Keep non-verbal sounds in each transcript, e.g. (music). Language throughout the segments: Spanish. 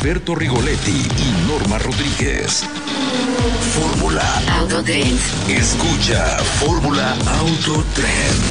Alberto Rigoletti y Norma Rodríguez. Fórmula Autotrend. Escucha Fórmula Autotrend.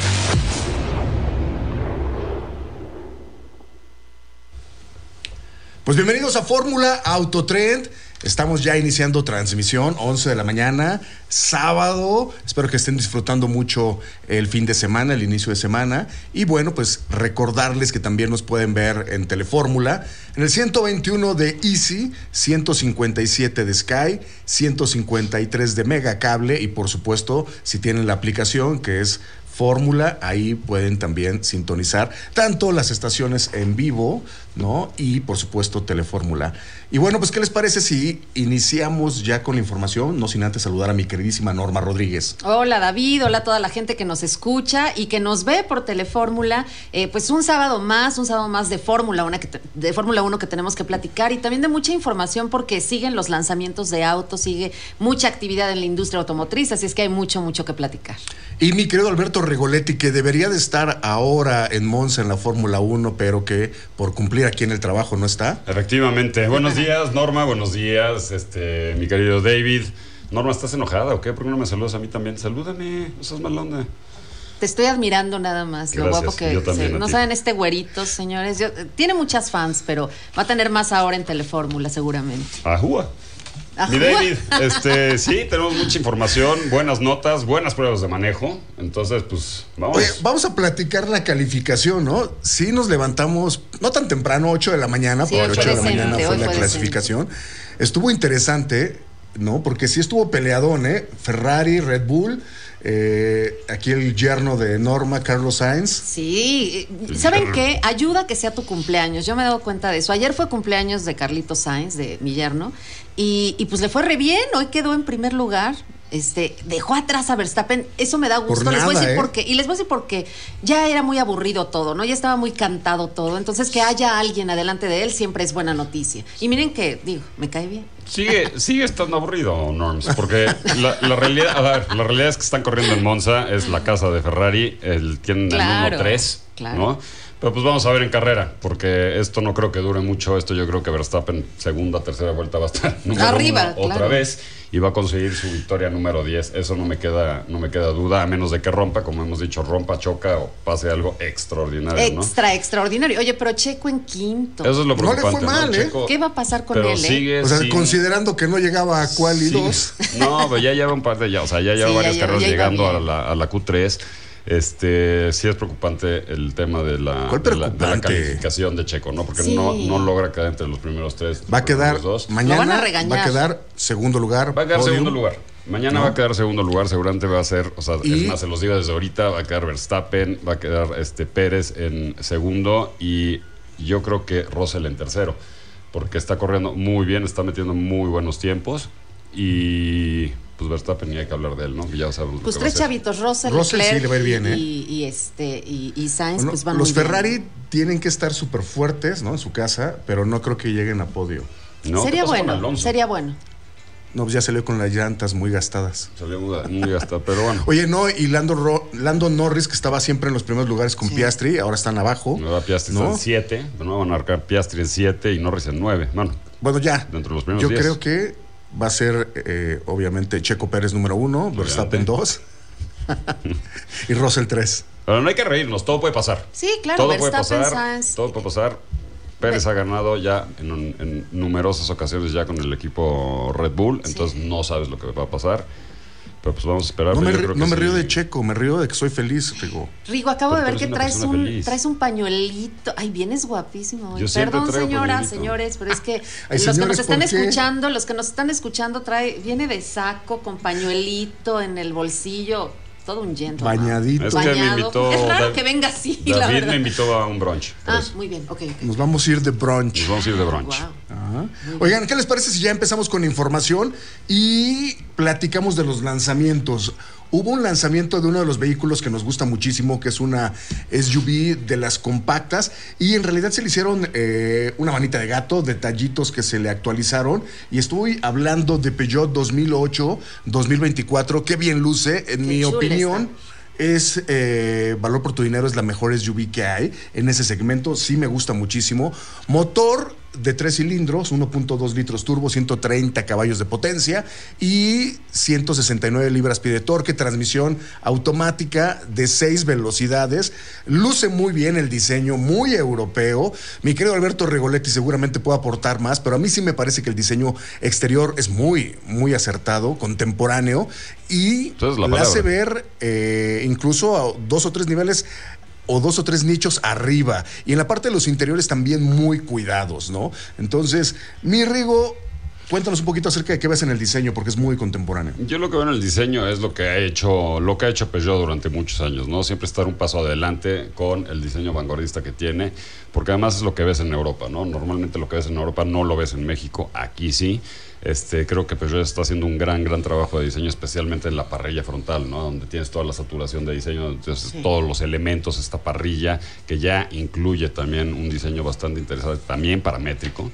Pues bienvenidos a Fórmula Autotrend. Estamos ya iniciando transmisión, 11 de la mañana, sábado. Espero que estén disfrutando mucho el fin de semana, el inicio de semana. Y bueno, pues recordarles que también nos pueden ver en Telefórmula, en el 121 de Easy, 157 de Sky, 153 de Mega Cable y por supuesto, si tienen la aplicación que es Fórmula, ahí pueden también sintonizar tanto las estaciones en vivo, ¿no? Y por supuesto Telefórmula. Y bueno, pues ¿qué les parece si iniciamos ya con la información? No sin antes saludar a mi queridísima Norma Rodríguez. Hola David, hola a toda la gente que nos escucha y que nos ve por Telefórmula. Eh, pues un sábado más, un sábado más de Fórmula 1 que, te- de Fórmula 1 que tenemos que platicar y también de mucha información porque siguen los lanzamientos de autos, sigue mucha actividad en la industria automotriz, así es que hay mucho, mucho que platicar. Y mi querido Alberto Regoletti, que debería de estar ahora en Monza en la Fórmula 1, pero que por cumplir aquí en el trabajo no está. Efectivamente. Buenos días, Norma. Buenos días, este, mi querido David. Norma, ¿estás enojada o qué? ¿Por qué no me saludas a mí también? Salúdame, no seas mala onda. Te estoy admirando nada más, lo guapo que se- a no ti. saben este güerito, señores. Yo- tiene muchas fans, pero va a tener más ahora en Telefórmula seguramente. Ajúa. Mi. David, este, sí, tenemos mucha información, buenas notas, buenas pruebas de manejo. Entonces, pues, vamos. Oye, vamos a platicar la calificación, ¿no? Sí nos levantamos, no tan temprano, 8 de la mañana, Sí, porque hoy 8 de la mañana fue la clasificación. Estuvo interesante, ¿no? Porque sí estuvo peleadón, ¿eh? Ferrari, Red Bull, eh, aquí el yerno de Norma, Carlos Sainz. Sí, eh, ¿saben qué? Ayuda que sea tu cumpleaños. Yo me he dado cuenta de eso. Ayer fue cumpleaños de Carlito Sainz, de mi yerno, y, y pues le fue re bien. Hoy quedó en primer lugar. Este, dejó atrás a Verstappen, eso me da gusto. Por les voy a decir ¿eh? por qué. Y les voy a decir por qué. Ya era muy aburrido todo, ¿no? Ya estaba muy cantado todo. Entonces, que haya alguien adelante de él siempre es buena noticia. Y miren que, digo, me cae bien. Sigue, sigue estando aburrido, Norms, porque la, la realidad, a ver, la realidad es que están corriendo en Monza, es la casa de Ferrari, el, tienen Claro, el 1-3, claro. ¿no? Pero pues vamos a ver en carrera, porque esto no creo que dure mucho, esto yo creo que Verstappen segunda, tercera vuelta va a estar (laughs) número Arriba, uno otra vez y va a conseguir su victoria número 10, eso no me queda, no me queda duda, a menos de que rompa, como hemos dicho, rompa, choca o pase algo extraordinario, ¿no? Extra, extraordinario. Oye, pero Checo en quinto. Eso es lo No le fue preocupante, ¿no? mal, ¿eh? Checo- ¿Qué va a pasar con pero él, eh? O sea, sin- considerando que no llegaba a cual y Sí. dos. No, pero ya lleva un par de ya, o sea, ya lleva Sí, varias ya lleva- carreras ya llegando a la, a la Q3. Este, sí es preocupante el tema de la, ¿Cuál de la, de la preocupante? calificación de Checo, ¿no? Porque Sí. no, no logra quedar entre los primeros tres. Va a quedar dos. mañana, Lo van a va a quedar segundo lugar. Va a quedar podium. segundo lugar. Mañana ¿No? va a quedar segundo lugar, seguramente va a ser, o sea, Y- es más, se los digo desde ahorita, va a quedar Verstappen, va a quedar este Pérez en segundo y yo creo que Russell en tercero, porque está corriendo muy bien, está metiendo muy buenos tiempos y pues Verstappen ni hay que hablar de él, ¿no? Ya sabemos Pues tres chavitos, Russell, Russell sí le va a ir bien, ¿eh? y, y este y, y Sainz, Bueno, pues van los muy bien. Ferrari tienen que estar súper fuertes, ¿no? En su casa, pero no creo que lleguen a podio. ¿No? ¿Qué sería bueno, sería bueno. No, pues ya salió con las llantas muy gastadas. Salió muy, gastado, pero bueno. Oye, no, y Lando, Ro- Lando Norris, que estaba siempre en los primeros lugares con Piastri, ahora están abajo. Nueva Piastri ¿no? está en 7, de nuevo van a marcar Piastri en 7 y Norris en 9. Bueno, Bueno, ya. Dentro de los primeros Yo 10. creo que va a ser, eh, obviamente, Checo Pérez número uno, Verstappen dos (laughs) y Russell tres. pero no hay que reírnos, todo puede pasar. Sí, claro, todo puede pasar. Sainz. Todo puede pasar. Pérez ha ganado ya en, un- en numerosas ocasiones ya con el equipo Red Bull, entonces no sabes lo que va a pasar. Pero pues vamos a esperar. No me, yo ri- creo que no me sí. río de Checo, me río de que soy feliz, Rigo. Rigo, acabo Pero de ver que traes un, feliz. traes un pañuelito. Ay, vienes guapísimo. hoy. Yo Perdón, pañuelito. señores, pero es que Ay, los que nos están escuchando, los que nos están escuchando, trae, viene de saco, con pañuelito en el bolsillo. Todo un gentleman. Bañadito. Es que me Bañado. invitó. Es raro que venga así, la David verdad. me invitó a un brunch. Ah, eso. muy bien, ok, ok. Nos vamos a ir de brunch. Nos vamos a ir de brunch. Wow. Ajá. Oigan, ¿qué les parece si ya empezamos con información y platicamos de los lanzamientos? Hubo un lanzamiento de uno de los vehículos que nos gusta muchísimo, que es una SUV de las compactas, y en realidad se le hicieron eh, una manita de gato, detallitos que se le actualizaron, y estoy hablando de Peugeot 2008-2024, qué bien luce, en Qué mi opinión. está. Es eh, valor por tu dinero, es la mejor SUV que hay en ese segmento. Sí me gusta muchísimo. Motor de tres cilindros, 1.2 litros turbo, 130 caballos de potencia y 169 libras-pie de torque, transmisión automática de 6 velocidades. Luce muy bien el diseño, muy europeo. Mi querido Alberto Regoletti seguramente puede aportar más, pero a mí sí me parece que el diseño exterior es muy, muy acertado, contemporáneo y la la hace ver eh, incluso a dos o tres niveles o dos o tres nichos arriba. Y en la parte de los interiores también muy cuidados, ¿no? Entonces, mi Rigo, cuéntanos un poquito acerca de qué ves en el diseño, porque es muy contemporáneo. Yo lo que veo en el diseño es lo que ha hecho, lo que ha hecho Peugeot durante muchos años, ¿no? Siempre estar un paso adelante con el diseño vanguardista que tiene, porque además es lo que ves en Europa, ¿no? Normalmente lo que ves en Europa no lo ves en México, aquí sí. Este, creo que Peugeot está haciendo un gran, gran trabajo de diseño, especialmente en la parrilla frontal, ¿no? Donde tienes toda la saturación de diseño, entonces todos los elementos, esta parrilla que ya incluye también un diseño bastante interesante, también paramétrico.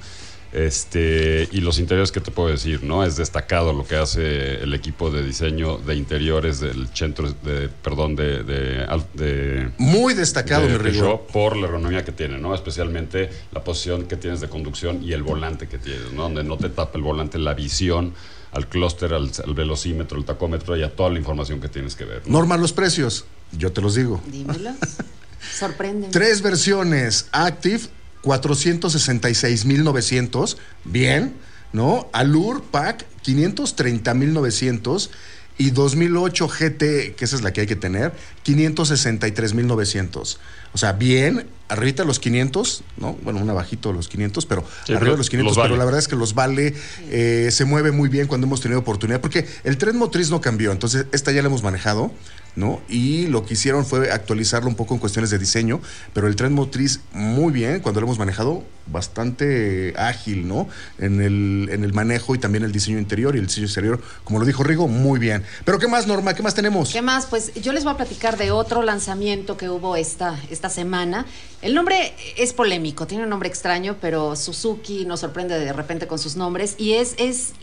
Este, y los interiores, ¿qué te puedo decir? no Es destacado lo que hace el equipo de diseño de interiores del centro, de, perdón, de, de, de- Muy destacado, de mi. Peugeot por la ergonomía que tiene, ¿no? Especialmente la posición que tienes de conducción y el volante que tienes, ¿no? Donde no te tapa el volante, la visión al clúster, al, al velocímetro, al tacómetro y a toda la información que tienes que ver. ¿no? Norma, los precios, yo te los digo. Dímelos. (laughs) Sorprende. Tres versiones Active, 466.900, bien, ¿no? Allure Pack, 530.900 y 2008 GT, que esa es la que hay que tener, 563.900. O sea, bien, arribita los 500, ¿no? Bueno, un abajito de los 500, pero Sí, arriba de los 500, los vale. pero la verdad es que los vale, eh, se mueve muy bien cuando hemos tenido oportunidad, porque el tren motriz no cambió, entonces esta ya la hemos manejado, ¿no? Y lo que hicieron fue actualizarlo un poco en cuestiones de diseño, pero el tren motriz muy bien, cuando lo hemos manejado, bastante ágil, ¿no? En el, en el manejo y también el diseño interior y el diseño exterior, como lo dijo Rigo, muy bien. Pero ¿qué más, Norma? ¿Qué más tenemos? ¿Qué más? Pues yo les voy a platicar de otro lanzamiento que hubo esta, esta semana. El nombre es polémico, tiene un nombre extraño, pero Suzuki nos sorprende de repente con sus nombres y es, es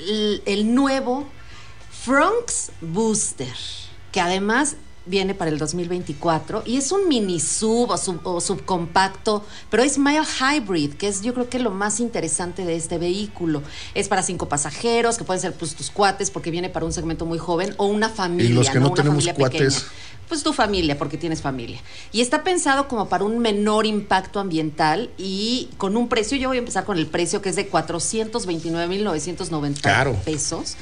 el nuevo Fronx Booster, que además viene para el 2024 y es un mini sub o, sub o subcompacto, pero es mild hybrid, que es yo creo que lo más interesante de este vehículo. Es para cinco pasajeros, que pueden ser pues, tus cuates porque viene para un segmento muy joven o una familia. Y los que no Una tenemos familia cuates. pequeña. Pues tu familia, porque tienes familia. Y está pensado como para un menor impacto ambiental y con un precio, yo voy a empezar con el precio que es de 429.990 Caro. pesos.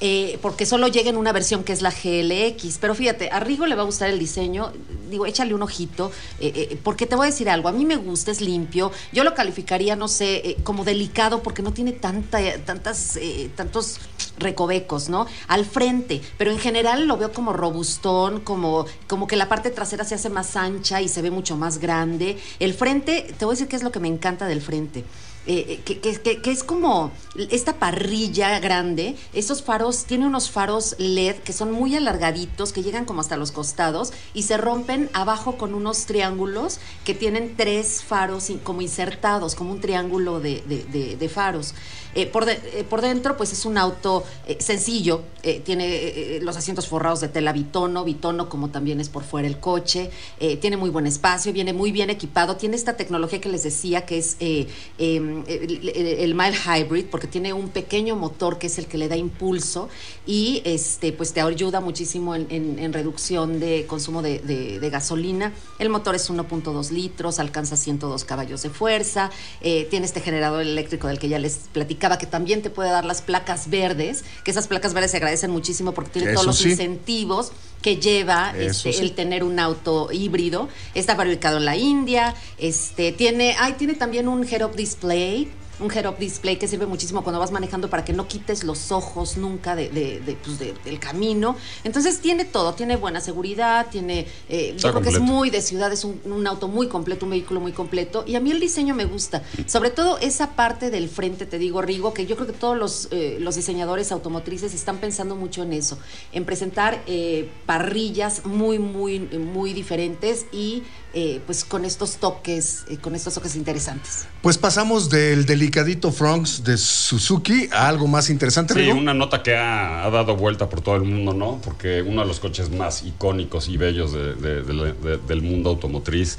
Eh, porque solo llega en una versión que es la GLX. Pero fíjate, a Rigo le va a gustar el diseño. Digo, échale un ojito, eh, eh, porque te voy a decir algo. A mí me gusta, es limpio. Yo lo calificaría, no sé, como delicado, porque no tiene tanta, tantas, tantos recovecos, ¿no? Al frente, pero en general lo veo como robustón, como, como que la parte trasera se hace más ancha y se ve mucho más grande. El frente, te voy a decir qué es lo que me encanta del frente. Eh, que, que- es como esta parrilla grande. Estos faros, tiene unos faros LED que son muy alargaditos, que llegan como hasta los costados y se rompen abajo con unos triángulos que tienen tres faros como insertados, como un triángulo de faros. Eh, por, eh, por dentro, pues es un auto eh, sencillo, tiene los asientos forrados de tela bitono, bitono como también es por fuera el coche, tiene muy buen espacio, viene muy bien equipado, tiene esta tecnología que les decía que es eh, el, el- mild hybrid, porque tiene un pequeño motor que es el que le da impulso y este pues te ayuda muchísimo en, reducción de consumo de, gasolina. El motor es 1.2 litros, alcanza 102 caballos de fuerza, tiene este generador eléctrico del que ya les platicaba, que también te puede dar las placas verdes, que esas placas verdes se agradecen muchísimo porque tiene Eso todos los sí. incentivos que lleva este, sí. el tener un auto híbrido. Está fabricado en la India, este, tiene, ay, tiene también un head-up display. Un head-up display que sirve muchísimo cuando vas manejando para que no quites los ojos nunca de, de- de, pues, de- del camino. Entonces tiene todo, tiene buena seguridad, tiene, eh, yo creo que es muy de ciudad, es un, un auto muy completo, un vehículo muy completo. Y a mí el diseño me gusta, sobre todo esa parte del frente, te digo, Rigo, que yo creo que todos los, eh, los diseñadores automotrices están pensando mucho en eso, en presentar eh, parrillas muy, muy, muy diferentes y eh, pues con estos toques, eh, con estos toques interesantes. Pues pasamos del delicadito Fronx de Suzuki a algo más interesante. Sí, Rigo. una nota que ha, ha dado vuelta por todo el mundo, ¿no? Porque uno de los coches más icónicos y bellos de- de- de la- de- del mundo automotriz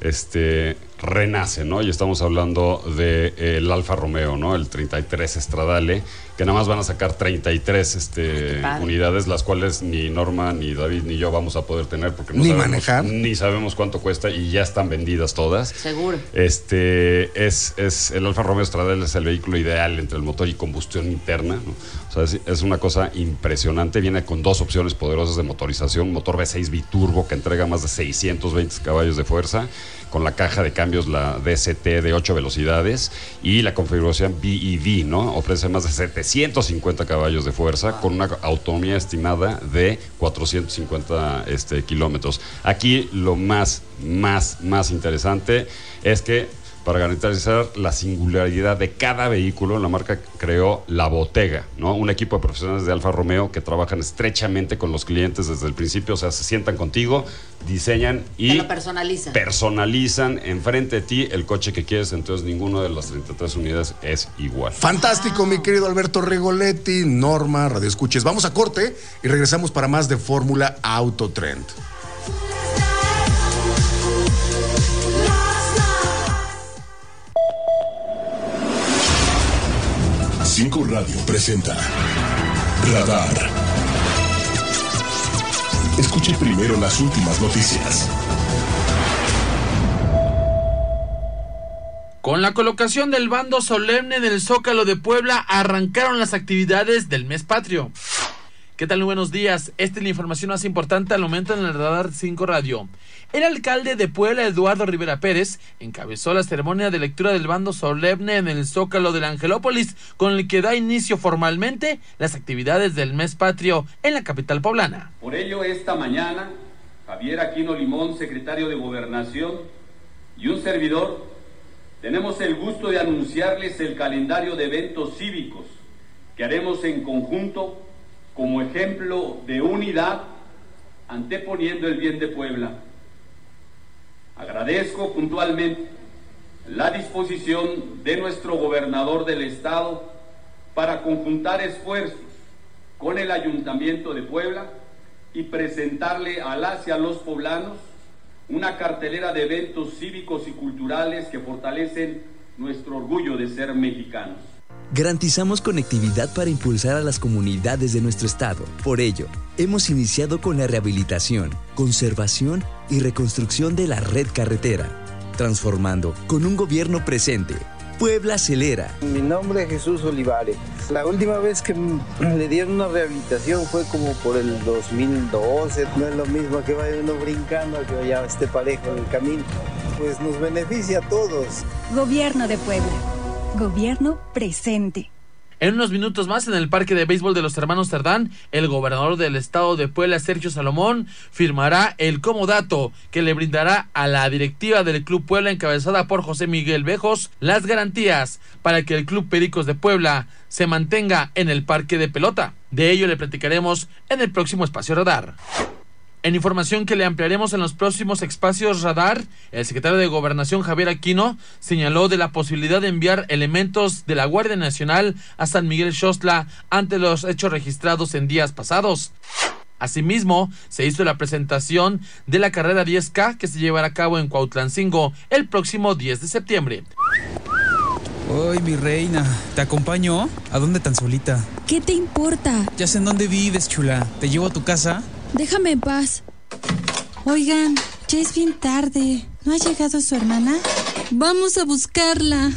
este, renace, ¿no? Y estamos hablando del Alfa Romeo, ¿no? El 33 Stradale, que nada más van a sacar 33 este, unidades, las cuales ni Norma, ni David, ni yo vamos a poder tener porque no Ni sabemos, manejar. ni sabemos cuánto cuesta y ya están vendidas todas. Seguro. Este es, es el Alfa Romeo Stradale es el vehículo ideal entre el motor y combustión interna. ¿no? O sea, es, es una cosa impresionante. Viene con dos opciones poderosas de motorización: motor V6 biturbo que entrega más de 620 caballos de fuerza, con la caja de cambios la DST de 8 velocidades y la configuración BEV, ¿no? Ofrece más de 750 caballos de fuerza con una autonomía estimada de 450 este, kilómetros. Aquí lo más, más, más interesante es que para garantizar la singularidad de cada vehículo, la marca creó La Botega, ¿no? un equipo de profesionales de Alfa Romeo que trabajan estrechamente con los clientes desde el principio, o sea, se sientan contigo, diseñan y lo personalizan. personalizan enfrente de ti el coche que quieres, entonces ninguna de las 33 unidades es igual. Fantástico, mi querido Alberto Rigoletti, Norma, Radio Escuches. Vamos a corte y regresamos para más de Fórmula Autotrend. 5 Radio presenta Radar. Escuche primero las últimas noticias. Con la colocación del bando solemne del Zócalo de Puebla arrancaron las actividades del mes patrio. ¿Qué tal? Muy buenos días. Esta es la información más importante al momento en el Radar 5 Radio. El alcalde de Puebla, Eduardo Rivera Pérez, encabezó la ceremonia de lectura del bando solemne en el Zócalo del Angelópolis, con el que da inicio formalmente las actividades del mes patrio en la capital poblana. Por ello, esta mañana, Javier Aquino Limón, secretario de Gobernación, y un servidor, tenemos el gusto de anunciarles el calendario de eventos cívicos que haremos en conjunto como ejemplo de unidad anteponiendo el bien de Puebla. Agradezco puntualmente la disposición de nuestro gobernador del estado para conjuntar esfuerzos con el Ayuntamiento de Puebla y presentarle a las y a los poblanos una cartelera de eventos cívicos y culturales que fortalecen nuestro orgullo de ser mexicanos. Garantizamos conectividad para impulsar a las comunidades de nuestro estado. Por ello, hemos iniciado con la rehabilitación, conservación y reconstrucción de la red carretera, transformando con un gobierno presente. Puebla acelera. Mi nombre es Jesús Olivares. La última vez que le dieron una rehabilitación fue como por el 2012. No es lo mismo que vaya uno brincando a que ya esté parejo en el camino. Pues nos beneficia a todos. Gobierno de Puebla. Gobierno presente. En unos minutos más, en el Parque de Béisbol de los Hermanos Cerdán, el gobernador del estado de Puebla, Sergio Salomón, firmará el comodato que le brindará a la directiva del Club Puebla, encabezada por José Miguel Bejos, las garantías para que el Club Pericos de Puebla se mantenga en el parque de pelota. De ello le platicaremos en el próximo espacio radar. En información que le ampliaremos en los próximos espacios radar, el secretario de Gobernación Javier Aquino señaló de la posibilidad de enviar elementos de la Guardia Nacional a San Miguel Xostla ante los hechos registrados en días pasados. Asimismo, se hizo la presentación de la carrera 10K que se llevará a cabo en Cuautlancingo el próximo 10 de septiembre. Ay, mi reina, ¿te acompaño? ¿A dónde tan solita? ¿Qué te importa? Ya sé en dónde vives, chula. ¿Te llevo a tu casa? Déjame en paz. Oigan, ya es bien tarde. ¿No ha llegado su hermana? Vamos a buscarla.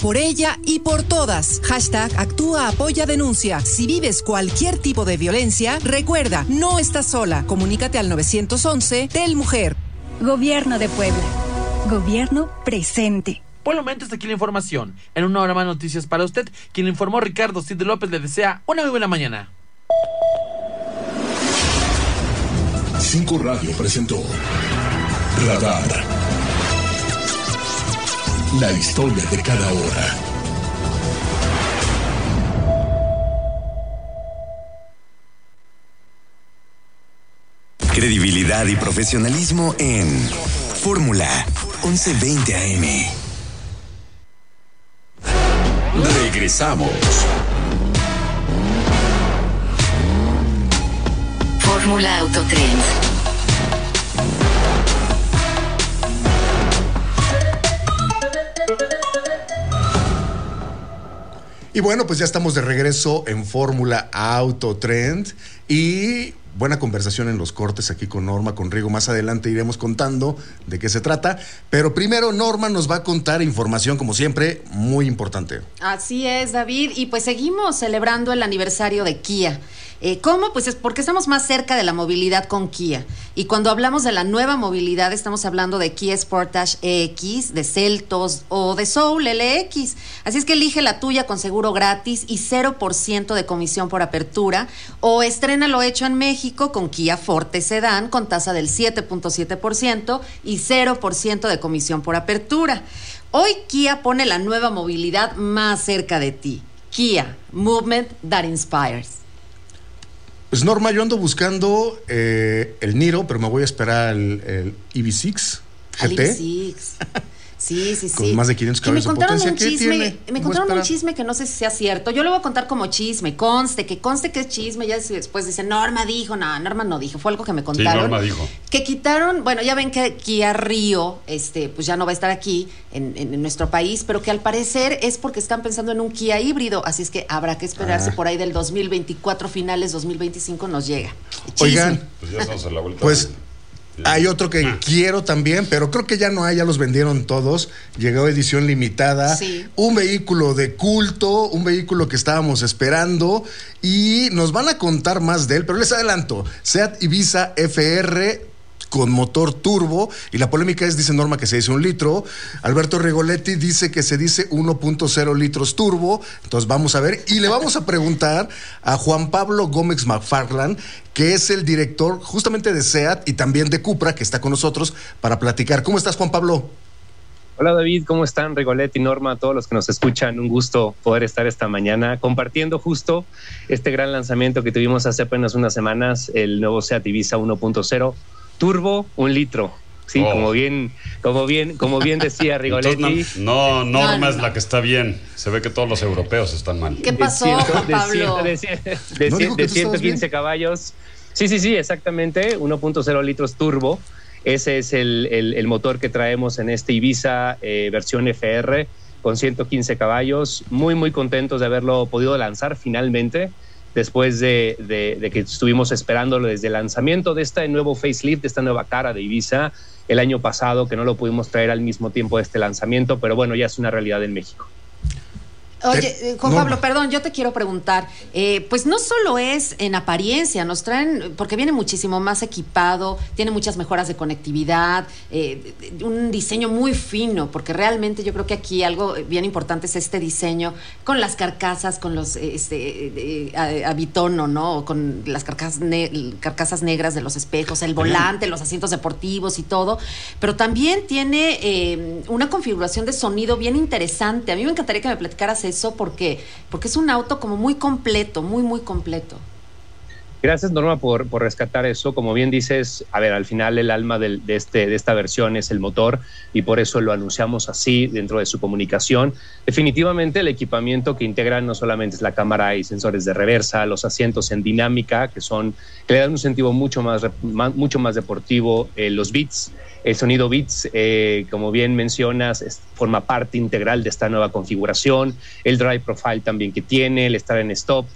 Por ella y por todas. Hashtag actúa, apoya, denuncia. Si vives cualquier tipo de violencia, recuerda, no estás sola. Comunícate al 911 del Mujer. Gobierno de Puebla. Gobierno presente. Por el momento está aquí la información. En una hora más noticias para usted. Quien informó Ricardo Cid López le desea una muy buena mañana. Cinco Radio presentó Radar. La historia de cada hora. Credibilidad y profesionalismo en Fórmula 1120 AM. Regresamos. Fórmula Autotrend. Y bueno, pues ya estamos de regreso en Fórmula Auto Trend y buena conversación en los cortes aquí con Norma, con Rigo. Más adelante iremos contando de qué se trata. Pero primero Norma nos va a contar información, como siempre, muy importante. Así es, David. Y pues seguimos celebrando el aniversario de Kia. Eh, ¿Cómo? Pues es porque estamos más cerca de la movilidad con Kia. Y cuando hablamos de la nueva movilidad, estamos hablando de Kia Sportage EX, de Celtos o de Soul LX. Así es que elige la tuya con seguro gratis y 0% de comisión por apertura. O estrena lo hecho en México con Kia Forte Sedan con tasa del 7.7% y 0% de comisión por apertura. Hoy Kia pone la nueva movilidad más cerca de ti. Kia, Movement That Inspires. Pues Norma, yo ando buscando eh, el Niro, pero me voy a esperar el, el EV6 Al GT. EV6. Sí, sí, sí. Con más de 500 Que me caballos de contaron potencia. un ¿Qué chisme, tiene? me contaron un chisme que no sé si sea cierto. Yo lo voy a contar como chisme, conste, que conste que es chisme. Ya después dice, Norma dijo, no, Norma no dijo, fue algo que me Sí, contaron. Norma dijo. Que quitaron, bueno, ya ven que Kia Río, este, pues ya no va a estar aquí en, en- en nuestro país, pero que al parecer es porque están pensando en un Kia híbrido, así es que habrá que esperarse Ah. por ahí del 2024, finales 2025 nos llega. Oigan, Pues ya estamos a la vuelta. Pues hay otro que Ah. quiero también, pero creo que ya no hay, ya los vendieron todos. Llegó edición limitada. Sí. Un vehículo de culto, un vehículo que estábamos esperando y nos van a contar más de él, pero les adelanto, Seat Ibiza FR con motor turbo y la polémica es, dice Norma, que se dice un litro. Alberto Rigoletti dice que se dice 1.0 litros turbo. Entonces vamos a ver y le vamos a preguntar a Juan Pablo Gómez McFarland, que es el director justamente de SEAT y también de Cupra, que está con nosotros para platicar. ¿Cómo estás, Juan Pablo? Hola David, ¿cómo están? Rigoletti, Norma, todos los que nos escuchan, un gusto poder estar esta mañana compartiendo justo este gran lanzamiento que tuvimos hace apenas unas semanas, el nuevo Seat Ibiza 1.0 Turbo, un litro. Sí, Oh. como bien, como bien, como bien decía (laughs) Rigoletti. Entonces, no, no, Norma No, es la que está bien. Se ve que todos los europeos están mal. ¿Qué de pasó, ciento- de Pablo? ciento- de cien- de ¿No cien- dijo que de tú estabas 115 bien? caballos. Sí, sí, sí, exactamente. 1.0 litros turbo. Ese es el, el- el motor que traemos en este Ibiza eh, versión FR con 115 caballos. Muy, muy contentos de haberlo podido lanzar finalmente. Después de, de- de que estuvimos esperándolo desde el lanzamiento de este nuevo facelift, de esta nueva cara de Ibiza, el año pasado, que no lo pudimos traer al mismo tiempo de este lanzamiento, pero bueno, ya es una realidad en México. Oye, eh, Juan. Pablo, perdón, yo te quiero preguntar, eh, pues no solo es en apariencia, nos traen, porque viene muchísimo más equipado, tiene muchas mejoras de conectividad, eh, un diseño muy fino, porque realmente yo creo que aquí algo bien importante es este diseño con las carcasas, con los este, eh, ¿no? O Con las carcasas, ne- carcasas negras de los espejos, el volante, los asientos deportivos y todo, pero también tiene una configuración de sonido bien interesante. A mí me encantaría que me platicaras eso porque, porque es un auto como muy completo, muy, muy completo. Gracias, Norma, por, por rescatar eso. Como bien dices, a ver, al final el alma de, este, de esta versión es el motor y por eso lo anunciamos así dentro de su comunicación. Definitivamente el equipamiento que integra no solamente es la cámara y sensores de reversa, los asientos en dinámica, que son le dan un sentido mucho más, mucho más deportivo, eh, los beats, el sonido beats, eh, como bien mencionas, forma parte integral de esta nueva configuración, el drive profile también que tiene, el estar en stop,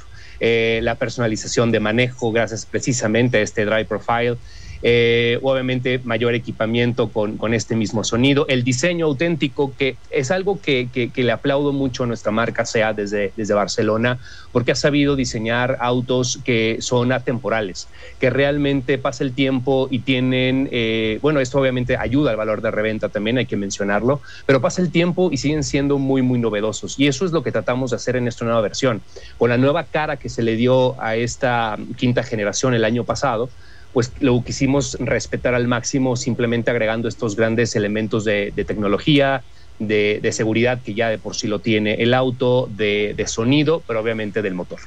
eh, la personalización de manejo gracias precisamente a este Drive Profile. Eh, obviamente mayor equipamiento con, este mismo sonido, el diseño auténtico que es algo que, le aplaudo mucho a nuestra marca SEA desde, desde Barcelona porque ha sabido diseñar autos que son atemporales, que realmente pasa el tiempo y tienen, eh, bueno, esto obviamente ayuda al valor de reventa también, hay que mencionarlo, pero pasa el tiempo y siguen siendo muy, muy novedosos. Y eso es lo que tratamos de hacer en esta nueva versión. Con la nueva cara que se le dio a esta quinta generación el año pasado, pues lo quisimos respetar al máximo simplemente agregando estos grandes elementos de, de tecnología, de, de seguridad que ya de por sí lo tiene el auto, de, de sonido, pero obviamente del motor.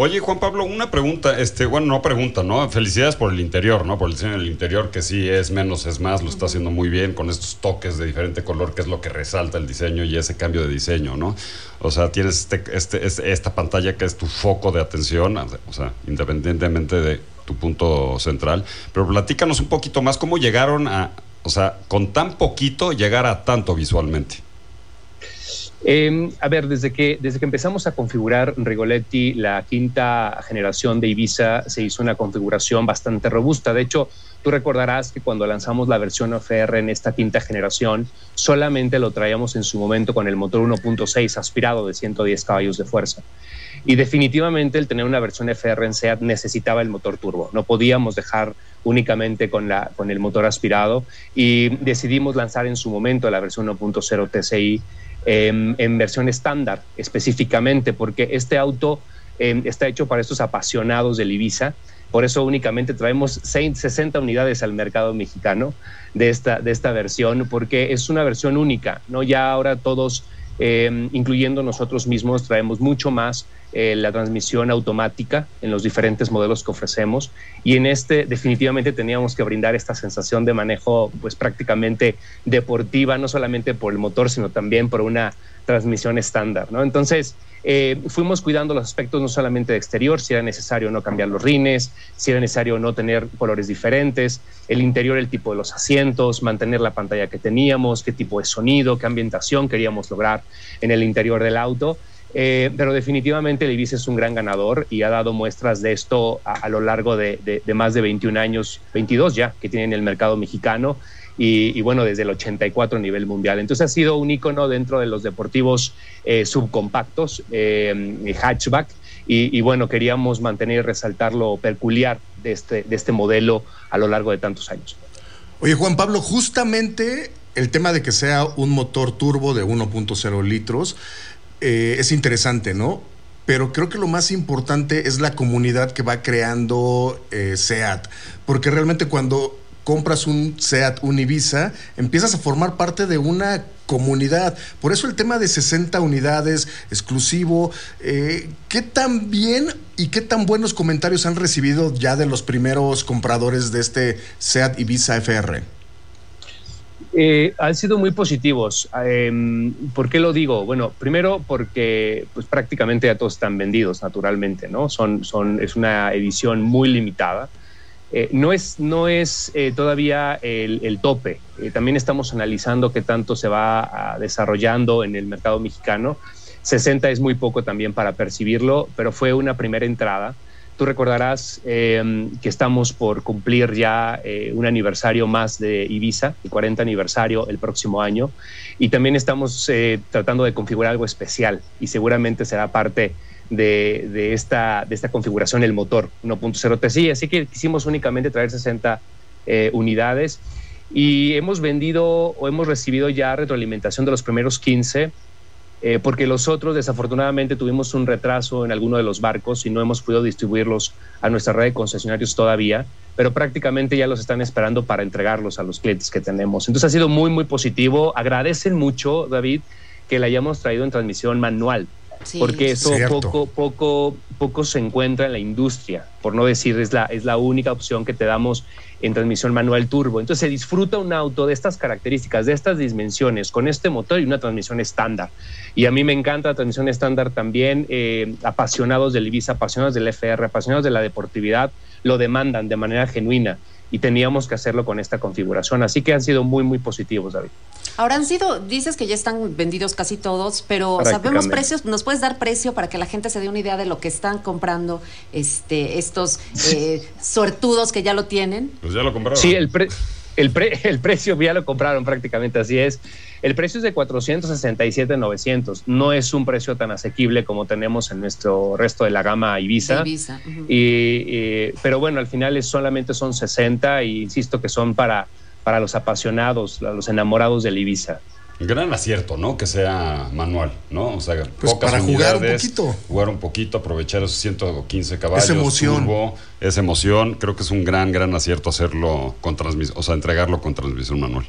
Oye, Juan Pablo, una pregunta, este, bueno, no pregunta, ¿no? Felicidades por el interior, ¿no? Por el diseño del interior, que sí es menos, es más, lo está haciendo muy bien con estos toques de diferente color, que es lo que resalta el diseño y ese cambio de diseño, ¿no? O sea, tienes este, este, este- esta pantalla que es tu foco de atención, o sea, independientemente de tu punto central. Pero platícanos un poquito más cómo llegaron a, o sea, con tan poquito llegar a tanto visualmente. Eh, a ver, desde que, desde que empezamos a configurar Rigoletti, la quinta generación de Ibiza, se hizo una configuración bastante robusta. De hecho, tú recordarás que cuando lanzamos la versión OFR en esta quinta generación, solamente lo traíamos en su momento con el motor 1.6 aspirado de 110 caballos de fuerza. Y definitivamente el tener una versión FR en SEAT necesitaba el motor turbo. No podíamos dejar únicamente con, la, con el motor aspirado y decidimos lanzar en su momento la versión 1.0 TCI en, en versión estándar específicamente porque este auto eh, está hecho para estos apasionados del Ibiza. Por eso únicamente traemos 60 unidades al mercado mexicano de esta, de esta versión porque es una versión única. ¿no? Ya ahora todos eh, incluyendo nosotros mismos, traemos mucho más eh, la transmisión automática en los diferentes modelos que ofrecemos y en este definitivamente teníamos que brindar esta sensación de manejo pues prácticamente deportiva, no solamente por el motor, sino también por una transmisión estándar, ¿no? Entonces, eh, fuimos cuidando los aspectos no solamente de exterior, si era necesario no cambiar los rines, si era necesario no tener colores diferentes, el interior, el tipo de los asientos, mantener la pantalla que teníamos, qué tipo de sonido, qué ambientación queríamos lograr en el interior del auto. Eh, pero definitivamente el Ibiza es un gran ganador y ha dado muestras de esto a, lo largo de, más de 21 años, 22 ya, que tiene en el mercado mexicano y, bueno, desde el 84 a nivel mundial. Entonces ha sido un icono dentro de los deportivos eh, subcompactos, eh, hatchback, y, y, bueno, queríamos mantener y resaltar lo peculiar de este, de este modelo a lo largo de tantos años. Oye, Juan Pablo, justamente el tema de que sea un motor turbo de 1.0 litros eh, es interesante, ¿no? Pero creo que lo más importante es la comunidad que va creando eh, SEAT, porque realmente cuando compras un SEAT, un Ibiza, empiezas a formar parte de una comunidad. Por eso el tema de 60 unidades exclusivo, eh, ¿qué tan bien y qué tan buenos comentarios han recibido ya de los primeros compradores de este SEAT Ibiza FR? Eh, han sido muy positivos. Eh, ¿Por qué lo digo? Bueno, primero porque pues, prácticamente ya todos están vendidos, naturalmente, ¿no? Son, son, es una edición muy limitada. Eh, no es, no es eh, todavía el, el tope. Eh, también estamos analizando qué tanto se va a, desarrollando en el mercado mexicano. 60 es muy poco también para percibirlo, pero fue una primera entrada Tú recordarás eh, que estamos por cumplir ya eh, un aniversario más de Ibiza, el 40 aniversario el próximo año, y también estamos eh, tratando de configurar algo especial y seguramente será parte de, esta, configuración el motor 1.0 TSI. Así que quisimos únicamente traer 60 eh, unidades y hemos vendido o hemos recibido ya retroalimentación de los primeros 15 eh, porque los otros desafortunadamente tuvimos un retraso en alguno de los barcos y no hemos podido distribuirlos a nuestra red de concesionarios todavía, pero prácticamente ya los están esperando para entregarlos a los clientes que tenemos. Entonces ha sido muy, muy positivo. Agradecen mucho, David, que la hayamos traído en transmisión manual. Sí. porque eso Cierto. poco, poco, poco se encuentra en la industria, por no decir es la, es la única opción que te damos en transmisión manual turbo. Entonces se disfruta un auto de estas características, de estas dimensiones, con este motor y una transmisión estándar. Y a mí me encanta la transmisión estándar también, eh, apasionados del Ibiza, apasionados del FR, apasionados de la deportividad, lo demandan de manera genuina y teníamos que hacerlo con esta configuración. Así que han sido muy, muy positivos, David. Ahora han sido, dices que ya están vendidos casi todos, pero sabemos precios, ¿nos puedes dar precio para que la gente se dé una idea de lo que están comprando este, estos eh, suertudos que ya lo tienen? Pues ya lo compraron. Sí, el, pre- el, pre- (laughs) el precio ya lo compraron prácticamente, así es. El precio es de 467,900. No es un precio tan asequible como tenemos en nuestro resto de la gama Ibiza. Ibiza. Y, eh, pero bueno, al final es, solamente son 60 y insisto que son para, para los apasionados, los enamorados del Ibiza. Gran acierto, ¿no? Que sea manual, ¿no? O sea, Pues pocas para jugar un poquito. Jugar un poquito, aprovechar esos 115 caballos. Esa emoción. turbo, esa emoción. Creo que es un gran, gran acierto hacerlo con transmisión, o sea, entregarlo con transmisión manual.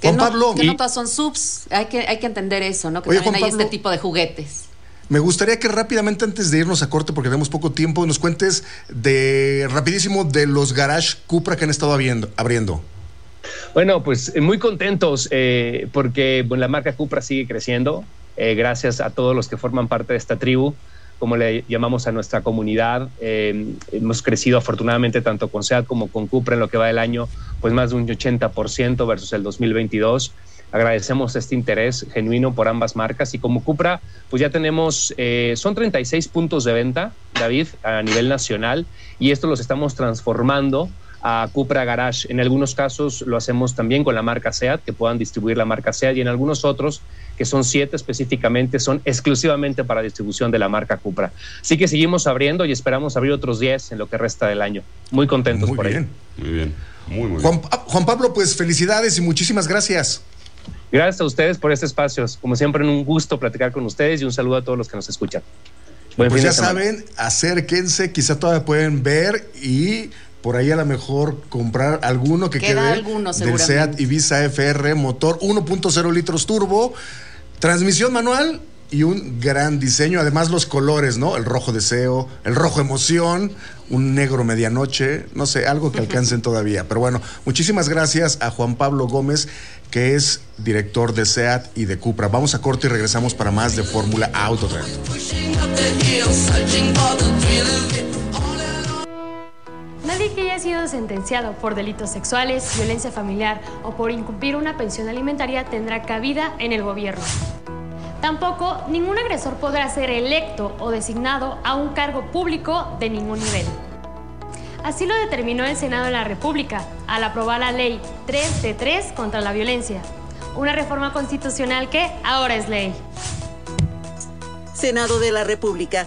Que Juan no, Pablo. que no todas son subs, hay que, hay que entender eso, ¿no? Que Oye, también Juan hay Pablo. este tipo de juguetes. Me gustaría que rápidamente, antes de irnos a corte, porque tenemos poco tiempo, nos cuentes de rapidísimo de los garage Cupra que han estado abriendo. abriendo. Bueno, pues eh, muy contentos eh, porque la marca Cupra sigue creciendo, eh, gracias a todos los que forman parte de esta tribu, como le llamamos a nuestra comunidad. Hemos crecido afortunadamente tanto con SEAT como con Cupra en lo que va del año, pues más de un 80% versus el 2022. Agradecemos este interés genuino por ambas marcas y como Cupra, pues ya tenemos, son 36 puntos de venta, David, a nivel nacional y esto los estamos transformando a Cupra Garage. En algunos casos lo hacemos también con la marca SEAT, que puedan distribuir la marca SEAT, y en algunos otros, que son siete específicamente, son exclusivamente para distribución de la marca Cupra. Así que seguimos abriendo y esperamos abrir otros 10 en lo que resta del año. Muy contentos Muy por bien. Muy bien. Muy, muy Juan, ah, Juan Pablo, pues felicidades y muchísimas gracias. Gracias a ustedes por este espacio. Como siempre, un gusto platicar con ustedes y un saludo a todos los que nos escuchan. Buen pues fin ya de semana. saben, acérquense, quizá todavía pueden ver y por ahí a lo mejor comprar alguno que Queda quede alguno, del. SEAT Ibiza FR, motor 1.0 litros turbo, transmisión manual y un gran diseño. Además los colores, ¿no? El rojo deseo, el rojo emoción, un negro medianoche, no sé, algo que alcancen (laughs) todavía. Pero bueno, muchísimas gracias a Juan Pablo Gómez, que es director de SEAT y de Cupra. Vamos a corte y regresamos para más de Fórmula Autotrend. Nadie que haya sido sentenciado por delitos sexuales, violencia familiar o por incumplir una pensión alimentaria tendrá cabida en el gobierno. Tampoco ningún agresor podrá ser electo o designado a un cargo público de ningún nivel. Así lo determinó el Senado de la República al aprobar la ley 3 de 3 contra la violencia, una reforma constitucional que ahora es ley. Senado de la República,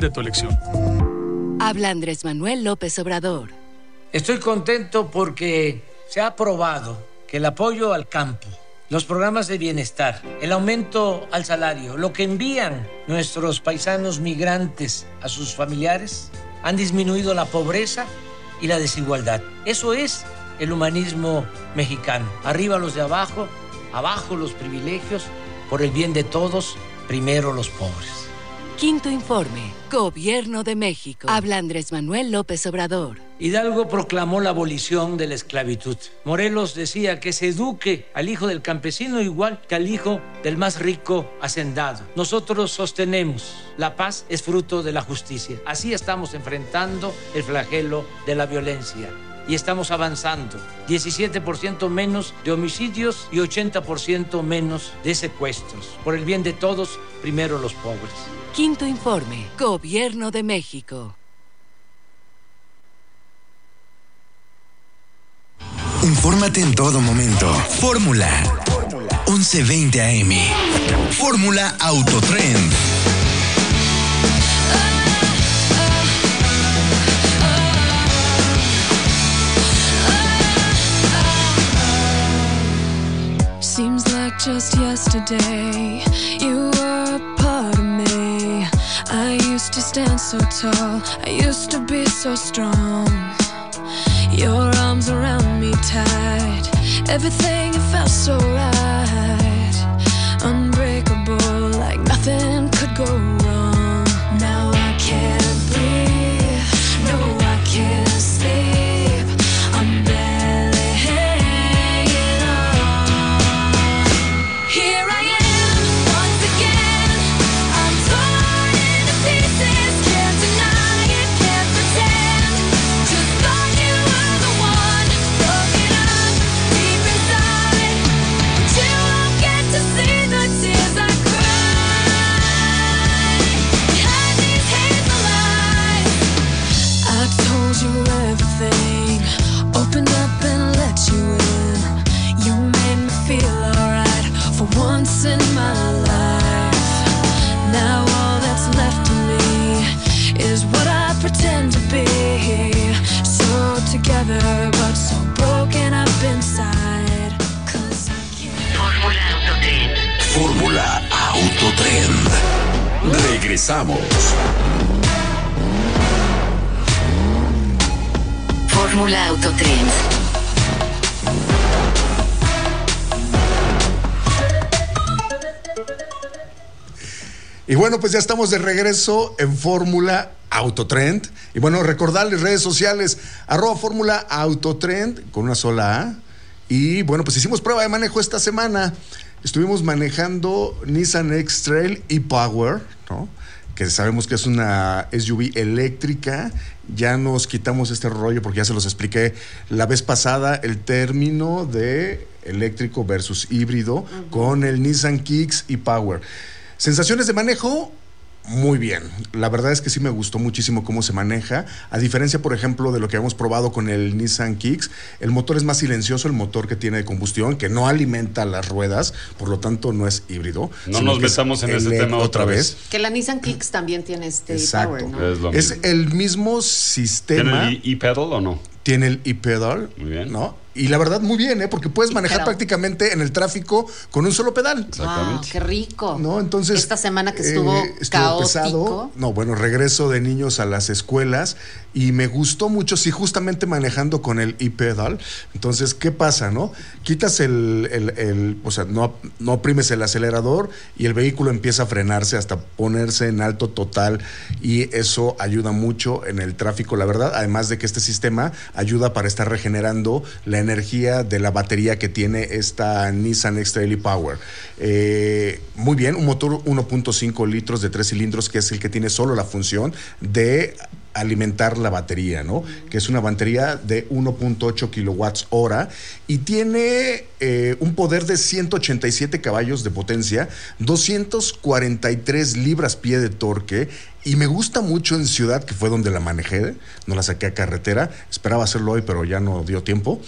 tu elección. Habla Andrés Manuel López Obrador. Estoy contento porque se ha aprobado que el apoyo al campo, los programas de bienestar, el aumento al salario, lo que envían nuestros paisanos migrantes a sus familiares, han disminuido la pobreza y la desigualdad. Eso es el humanismo mexicano. Arriba los de abajo, abajo los privilegios, por el bien de todos, primero los pobres. Quinto informe. Gobierno de México. Habla Andrés Manuel López Obrador. Hidalgo proclamó la abolición de la esclavitud. Morelos decía que se eduque al hijo del campesino igual que al hijo del más rico hacendado. Nosotros sostenemos la paz es fruto de la justicia. Así estamos enfrentando el flagelo de la violencia y estamos avanzando. 17% menos de homicidios y 80% menos de secuestros. Por el bien de todos, primero los pobres. Quinto informe. Gobierno de México. Infórmate en todo momento. Fórmula 1120 AM. Fórmula Autotrend. Just yesterday you were a part of me. I used to stand so tall, I used to be so strong. Your arms around me tight, everything it felt so right. Unbreakable, like nothing could go wrong. Regresamos. Fórmula Autotrend. Y bueno, pues ya estamos de regreso en Fórmula Autotrend. Y bueno, recordarles redes sociales, arroba Fórmula Autotrend con una sola A. Y bueno, pues hicimos prueba de manejo esta semana. Estuvimos manejando Nissan X-Trail e-Power, ¿no? Que sabemos que es una SUV eléctrica. Ya nos quitamos este rollo porque ya se los expliqué la vez pasada el término de eléctrico versus híbrido con el Nissan Kicks e-Power. Sensaciones de manejo, muy bien. La verdad es que sí me gustó muchísimo cómo se maneja. A diferencia, por ejemplo, de lo que hemos probado con el Nissan Kicks, el motor es más silencioso, el motor que tiene de combustión, que no alimenta las ruedas, por lo tanto no es híbrido. No nos metamos en ese tema otra vez. Que la Nissan Kicks también tiene este Exacto. power, ¿no? Es, el mismo sistema. ¿Tiene el e-pedal o no? Tiene el e-pedal. Muy bien. ¿no? Y la verdad, muy bien, ¿eh? Porque puedes manejar prácticamente en el tráfico con un solo pedal. Wow, qué rico. No, entonces. Esta semana que estuvo, eh, caótico. No, bueno, regreso de niños a las escuelas y me gustó mucho, sí, justamente manejando con el e-pedal. Entonces, ¿qué pasa, no? Quitas el, el- el- o sea, no, no oprimes el acelerador y el vehículo empieza a frenarse hasta ponerse en alto total y eso ayuda mucho en el tráfico, la verdad. Además de que este sistema ayuda para estar regenerando la energía de la batería que tiene esta Nissan X-Trail e-Power. Eh, muy bien, un motor 1.5 litros de tres cilindros que es el que tiene solo la función de alimentar la batería, ¿no? Que es una batería de 1.8 kilowatts hora y tiene eh, un poder de 187 caballos de potencia, 243 libras pie de torque y me gusta mucho en ciudad, que fue donde la manejé, no la saqué a carretera, esperaba hacerlo hoy, pero ya no dio tiempo.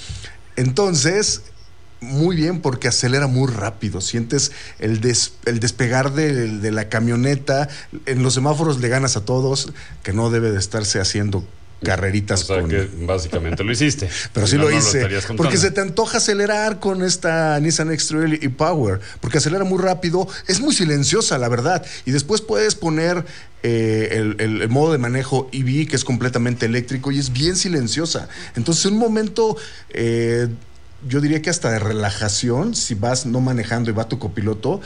Entonces, muy bien porque acelera muy rápido. Sientes el, des- el despegar de, de la camioneta. En los semáforos le ganas a todos, que no debe de estarse haciendo carreritas O sea con... que básicamente lo hiciste. (laughs) Pero sí no, lo hice. porque se te antoja acelerar con esta Nissan X-Trail y Power. Porque acelera muy rápido. Es muy silenciosa, la verdad. Y después puedes poner eh, el, el- modo de manejo EV, que es completamente eléctrico y es bien silenciosa. Entonces, en un momento. eh, yo diría que hasta de relajación, si vas no manejando y va tu copiloto,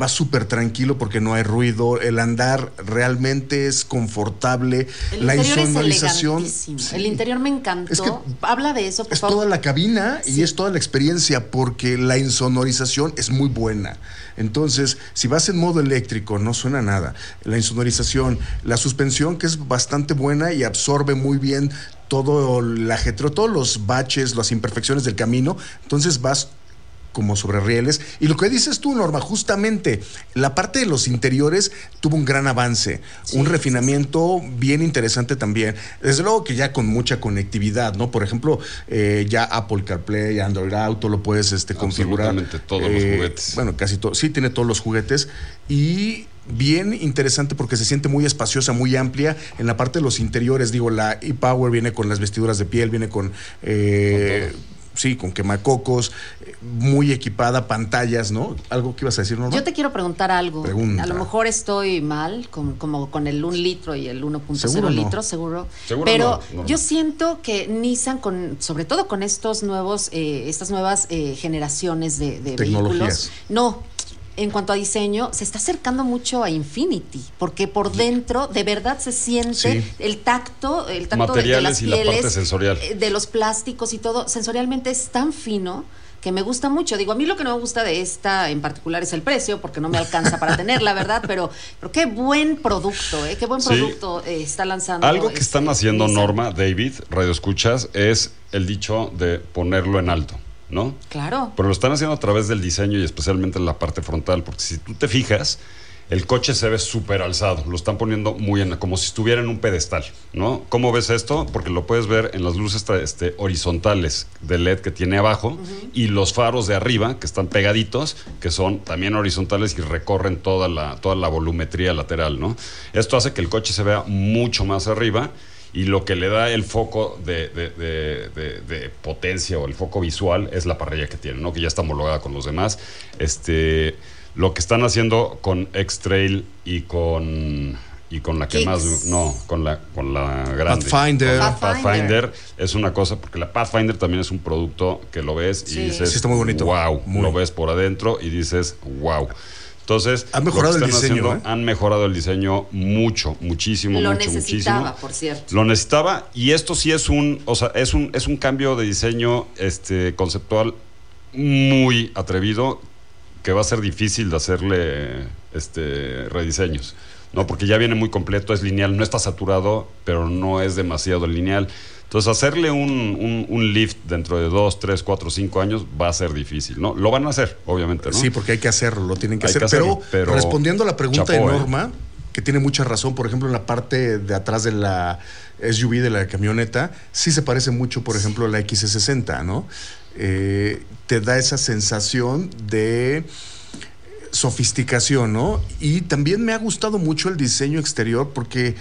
va súper tranquilo porque no hay ruido, el andar realmente es confortable, El la insonorización. El interior me encantó. Es que Habla de eso, por Es favor. toda la cabina y es toda la experiencia porque la insonorización es muy buena. Entonces, si vas en modo eléctrico, no suena nada. La insonorización, la suspensión que es bastante buena y absorbe muy bien todo el ajetreo, todos los baches, las imperfecciones del camino. Entonces vas como sobre rieles. Y lo que dices tú, Norma, justamente la parte de los interiores tuvo un gran avance, un refinamiento bien interesante también. Desde luego que ya con mucha conectividad, ¿no? Por ejemplo, eh, ya Apple CarPlay, Android Auto lo puedes este, configurar. Todos los Eh, juguetes. Bueno, casi todo. Sí, tiene todos los juguetes. Y bien interesante porque se siente muy espaciosa, muy amplia en la parte de los interiores. Digo, la e-Power viene con las vestiduras de piel, viene con... eh, Sí, con quemacocos, muy equipada, pantallas, ¿no? Algo que ibas a decir, Norma. Yo te quiero preguntar algo. Pregunta. A lo mejor estoy mal, con- como con el 1 litro y el 1.0 Seguro no. litros, seguro. Seguro Pero no, no. yo siento que Nissan, con, sobre todo con estos nuevos, eh, estas nuevas eh, generaciones de, de Tecnologías. vehículos, no. En cuanto a diseño, se está acercando mucho a Infinity, porque por dentro de verdad se siente Sí. el tacto, el tacto de- las y la parte pieles, sensorial. eh, de los plásticos y todo, sensorialmente es tan fino que me gusta mucho. Digo, a mí lo que no me gusta de esta en particular es el precio, porque no me alcanza para tenerla, ¿verdad? (laughs) Pero, pero qué buen producto, ¿eh? Qué buen Sí. producto eh, está lanzando. Algo que este, están haciendo. Norma, David, Radio Escuchas, es el dicho de ponerlo en alto, ¿no? Claro. Pero lo están haciendo a través del diseño y especialmente en la parte frontal, porque si tú te fijas, el coche se ve súper alzado, lo están poniendo muy en, como si estuviera en un pedestal, ¿no? ¿Cómo ves esto? Porque lo puedes ver en las luces este, horizontales de LED que tiene abajo y los faros de arriba que están pegaditos, que son también horizontales y recorren toda la, toda la volumetría lateral, ¿no? Esto hace que el coche se vea mucho más arriba y lo que le da el foco de, de- de- de- de potencia o el foco visual es la parrilla que tiene, ¿no? Que ya está homologada con los demás. Este, lo que están haciendo con X-Trail y con y con la que Kicks. más no, con la con la grande. Pathfinder. Con la Pathfinder. Es una cosa porque la Pathfinder también es un producto que lo ves y dices, Sí, está muy bonito. Wow, Muy. lo ves por adentro y dices, wow. Entonces, Han mejorado el diseño, haciendo, ¿eh? han mejorado el diseño mucho, muchísimo, Lo mucho, necesitaba, muchísimo. por cierto. Lo necesitaba y esto sí es un, o sea, es un, es un cambio de diseño este, conceptual muy atrevido que va a ser difícil de hacerle este, rediseños. ¿no? Porque ya viene muy completo, es lineal, no está saturado, pero no es demasiado lineal. Entonces, hacerle un, un- un lift dentro de dos, tres, cuatro, cinco años va a ser difícil, ¿no? Lo van a hacer, obviamente, ¿no? Sí, porque hay que hacerlo, lo tienen que hacer. que hacerlo, pero, pero respondiendo a la pregunta chapó, de ¿eh? Norma, que tiene mucha razón, por ejemplo, en la parte de atrás de la SUV de la camioneta, sí se parece mucho, por ejemplo, a la XC60, ¿no? Eh, te da esa sensación de sofisticación, ¿no? Y también me ha gustado mucho el diseño exterior porque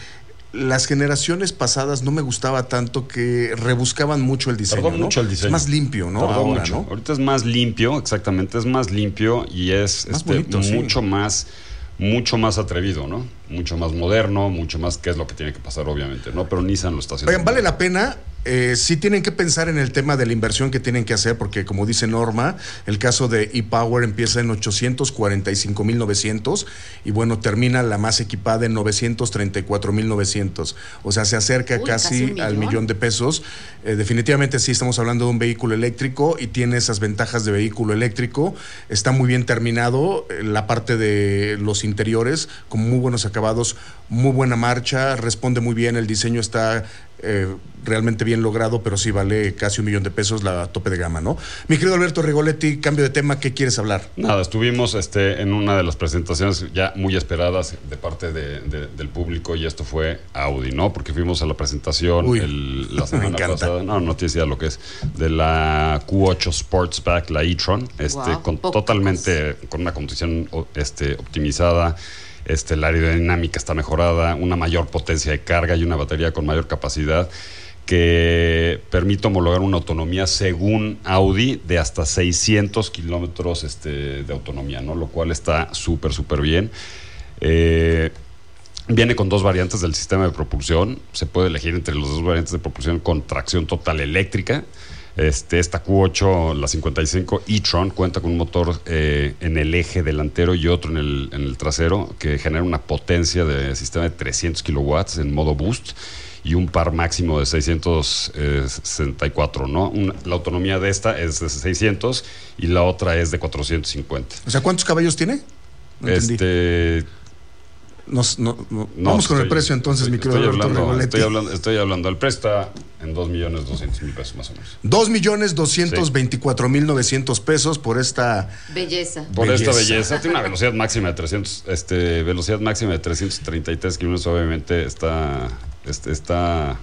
las generaciones pasadas no me gustaba tanto que rebuscaban mucho el diseño. ¿no? mucho el diseño. Es más limpio, ¿no? Tardó Ahora, mucho. ¿no? Ahorita es más limpio, exactamente, es más limpio y es Más este, bonito, sí. mucho más mucho más atrevido, ¿no? Mucho más moderno, mucho más qué es lo que tiene que pasar, obviamente, ¿no? Pero Nissan lo está haciendo. Oigan, vale la pena. Eh, sí tienen que pensar en el tema de la inversión que tienen que hacer, porque como dice Norma, el caso de ePower empieza en 845.900 y bueno, termina la más equipada en 934.900. O sea, se acerca Uy, casi, al millón. millón de pesos. Eh, definitivamente sí estamos hablando de un vehículo eléctrico y tiene esas ventajas de vehículo eléctrico. Está muy bien terminado eh, la parte de los interiores, con muy buenos acabados, muy buena marcha, responde muy bien, el diseño está eh, realmente bien logrado, pero sí vale casi un millón de pesos la tope de gama, ¿no? Mi querido Alberto Rigoletti, cambio de tema, ¿qué quieres hablar? Nada, estuvimos este, en una de las presentaciones ya muy esperadas de parte de- de- del público y esto fue Audi, ¿no? Porque fuimos a la presentación Uy, el- la semana pasada, no, no tienes idea lo que es, de la Q8 Sportsback, la e-tron, este, con, totalmente con una condición este, optimizada. Este, la aerodinámica está mejorada, una mayor potencia de carga y una batería con mayor capacidad que permite homologar una autonomía según Audi de hasta 600 kilómetros este, de autonomía, ¿no? Lo cual está súper, súper bien. Eh, Viene con dos variantes del sistema de propulsión. Se puede elegir entre las dos variantes de propulsión con tracción total eléctrica. Este, esta Q8, la 55 e-tron, cuenta con un motor eh, en el eje delantero y otro en el, en el trasero que genera una potencia de sistema de 300 kilowatts en modo boost y un par máximo de 664, ¿no? Una- la autonomía de esta es de 600 y la otra es de 450. O sea, ¿cuántos caballos tiene? No entendí. Nos- no- no- no, vamos con el precio entonces, estoy, mi querido estoy hablando, Regoletti. estoy hablando, estoy hablando, el precio está en 2 millones 200 mil pesos más o menos. 2 millones 224 mil 900 pesos por esta Belleza. Por esta Belleza. tiene una velocidad máxima de 300, este, velocidad máxima de 333 kilómetros, obviamente está, este, está,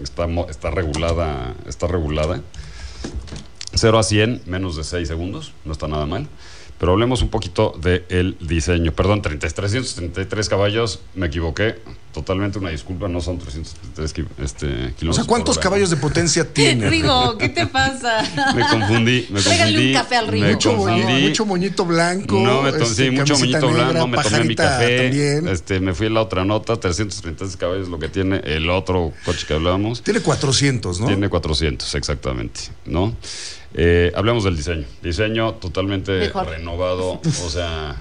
está, mo- está regulada, está regulada. 0 a 100, menos de 6 segundos, no está nada mal. Pero hablemos un poquito del diseño. Perdón, 30, 333 caballos, me equivoqué. Totalmente una disculpa, no son 333 ki- este, O kilómetros. sea, ¿cuántos por hora. caballos de potencia (laughs) tiene? Rigo, ¿qué te pasa? Me confundí, me confundí. un café al Rigo, me mucho, mucho moñito blanco. No, me este, sí, mucho moñito negra, blanco, me tomé mi café. También. Este, me fui a la otra nota, 333 caballos lo que tiene el otro coche que hablábamos. Tiene 400, ¿no? Tiene 400, exactamente, ¿no? Eh, hablemos del diseño. Diseño totalmente Mejor. renovado, o sea,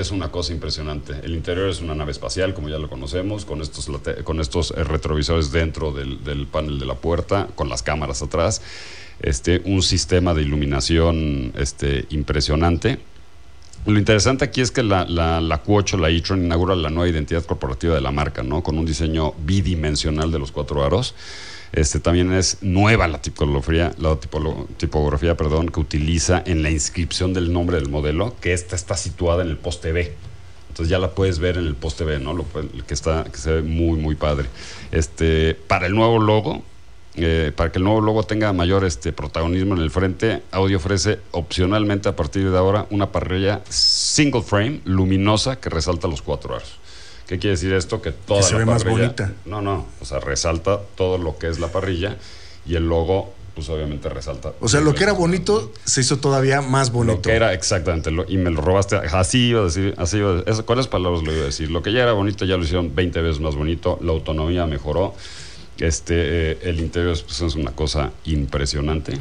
es una cosa impresionante. El interior es una nave espacial, como ya lo conocemos, con estos, con estos eh, retrovisores dentro del, del panel de la puerta, con las cámaras atrás. Este, un sistema de iluminación este, impresionante. Lo interesante aquí es que la, la, la Q8, la e-tron, inaugura la nueva identidad corporativa de la marca, ¿no? Con un diseño bidimensional de los cuatro aros. Este, también es nueva la tipografía, la tipografía perdón, que utiliza en la inscripción del nombre del modelo, que esta está situada en el poste B. Entonces ya la puedes ver en el poste B, ¿no? Que, está, que se ve muy, muy padre. Este, para el nuevo logo, eh, para que el nuevo logo tenga mayor este, protagonismo en el frente, Audi ofrece opcionalmente a partir de ahora una parrilla single frame luminosa que resalta los cuatro aros. ¿Qué quiere decir esto? Que toda Que se la ve más bonita. No, no, o sea, resalta todo lo que es la parrilla y el logo, pues obviamente resalta. O sea, lo que era bonito se hizo todavía más bonito. Lo que era exactamente, lo- y me lo robaste, así iba a decir, así iba a decir, esas palabras lo iba a decir. Lo que ya era bonito ya lo hicieron 20 veces más bonito, la autonomía mejoró, este, eh, el interior pues, es una cosa impresionante.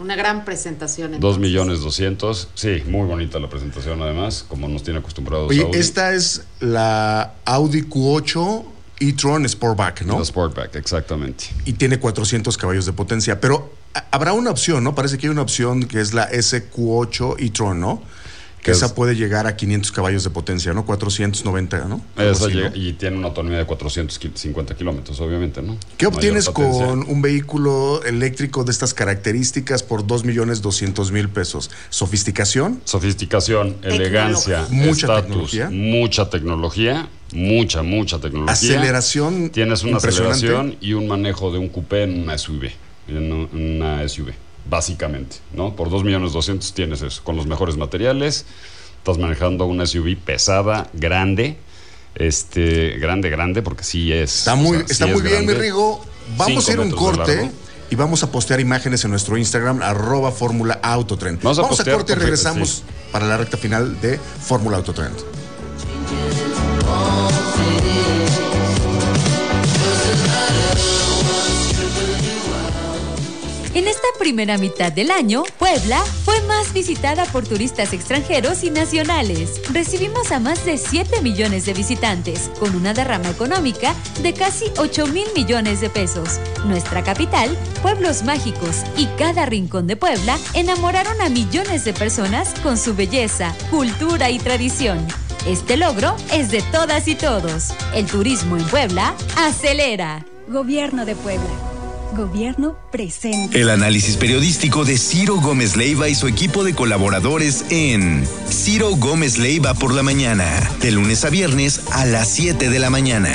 Una gran presentación. 2 entonces. millones 200, sí, muy bonita la presentación además, como nos tiene acostumbrados Oye, Audi. esta es la Audi Q8 e-tron Sportback, ¿no? La Sportback, exactamente. Y tiene 400 caballos de potencia. Pero habrá una opción, ¿no? Parece que hay una opción que es la SQ8 e-tron, ¿no? Que esa es- puede llegar a 500 caballos de potencia, ¿no? 490, ¿no? Esa así, llega- ¿no? y tiene una autonomía de 450 kilómetros, obviamente, ¿no? ¿Qué obtienes con un vehículo eléctrico de estas características por 2 millones 200 mil pesos? ¿Sofisticación? Sofisticación, elegancia, Mucha estatus, tecnología. mucha tecnología, mucha, mucha tecnología. Aceleración Tienes una aceleración y un manejo de un coupé en una SUV, en un- una SUV, básicamente, ¿no? Por 2 millones 200 tienes eso, con los mejores materiales, estás manejando una SUV pesada, grande, este, grande, grande, porque sí es. Está muy, o sea, sí está es muy bien, mi. Rigo. Vamos a ir a un corte y vamos a postear imágenes en nuestro Instagram, arroba Fórmula Autotrend. Vamos a Vamos a postear corte y regresamos sí. para la recta final de Fórmula Autotrend. Esta primera mitad del año, Puebla fue más visitada por turistas extranjeros y nacionales. Recibimos a más de 7 millones de visitantes, con una derrama económica de casi 8 mil millones de pesos. Nuestra capital, pueblos mágicos y cada rincón de Puebla enamoraron a millones de personas con su belleza, cultura y tradición. Este logro es de todas y todos. El turismo en Puebla acelera. Gobierno de Puebla. Gobierno presente. El análisis periodístico de Ciro Gómez Leiva y su equipo de colaboradores en Ciro Gómez Leiva por la mañana, de lunes a viernes a las 7 de la mañana.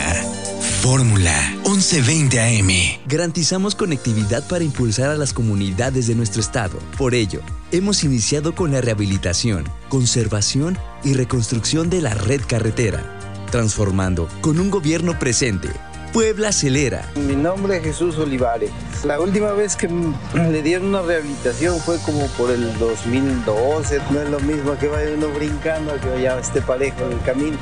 Fórmula 1120 AM. Garantizamos conectividad para impulsar a las comunidades de nuestro estado. Por ello, hemos iniciado con la rehabilitación, conservación y reconstrucción de la red carretera, transformando con un gobierno presente. Puebla acelera. Mi nombre es Jesús Olivares. La última vez que le dieron una rehabilitación fue como por el 2012. No es lo mismo que vaya uno brincando a que ya esté parejo en el camino.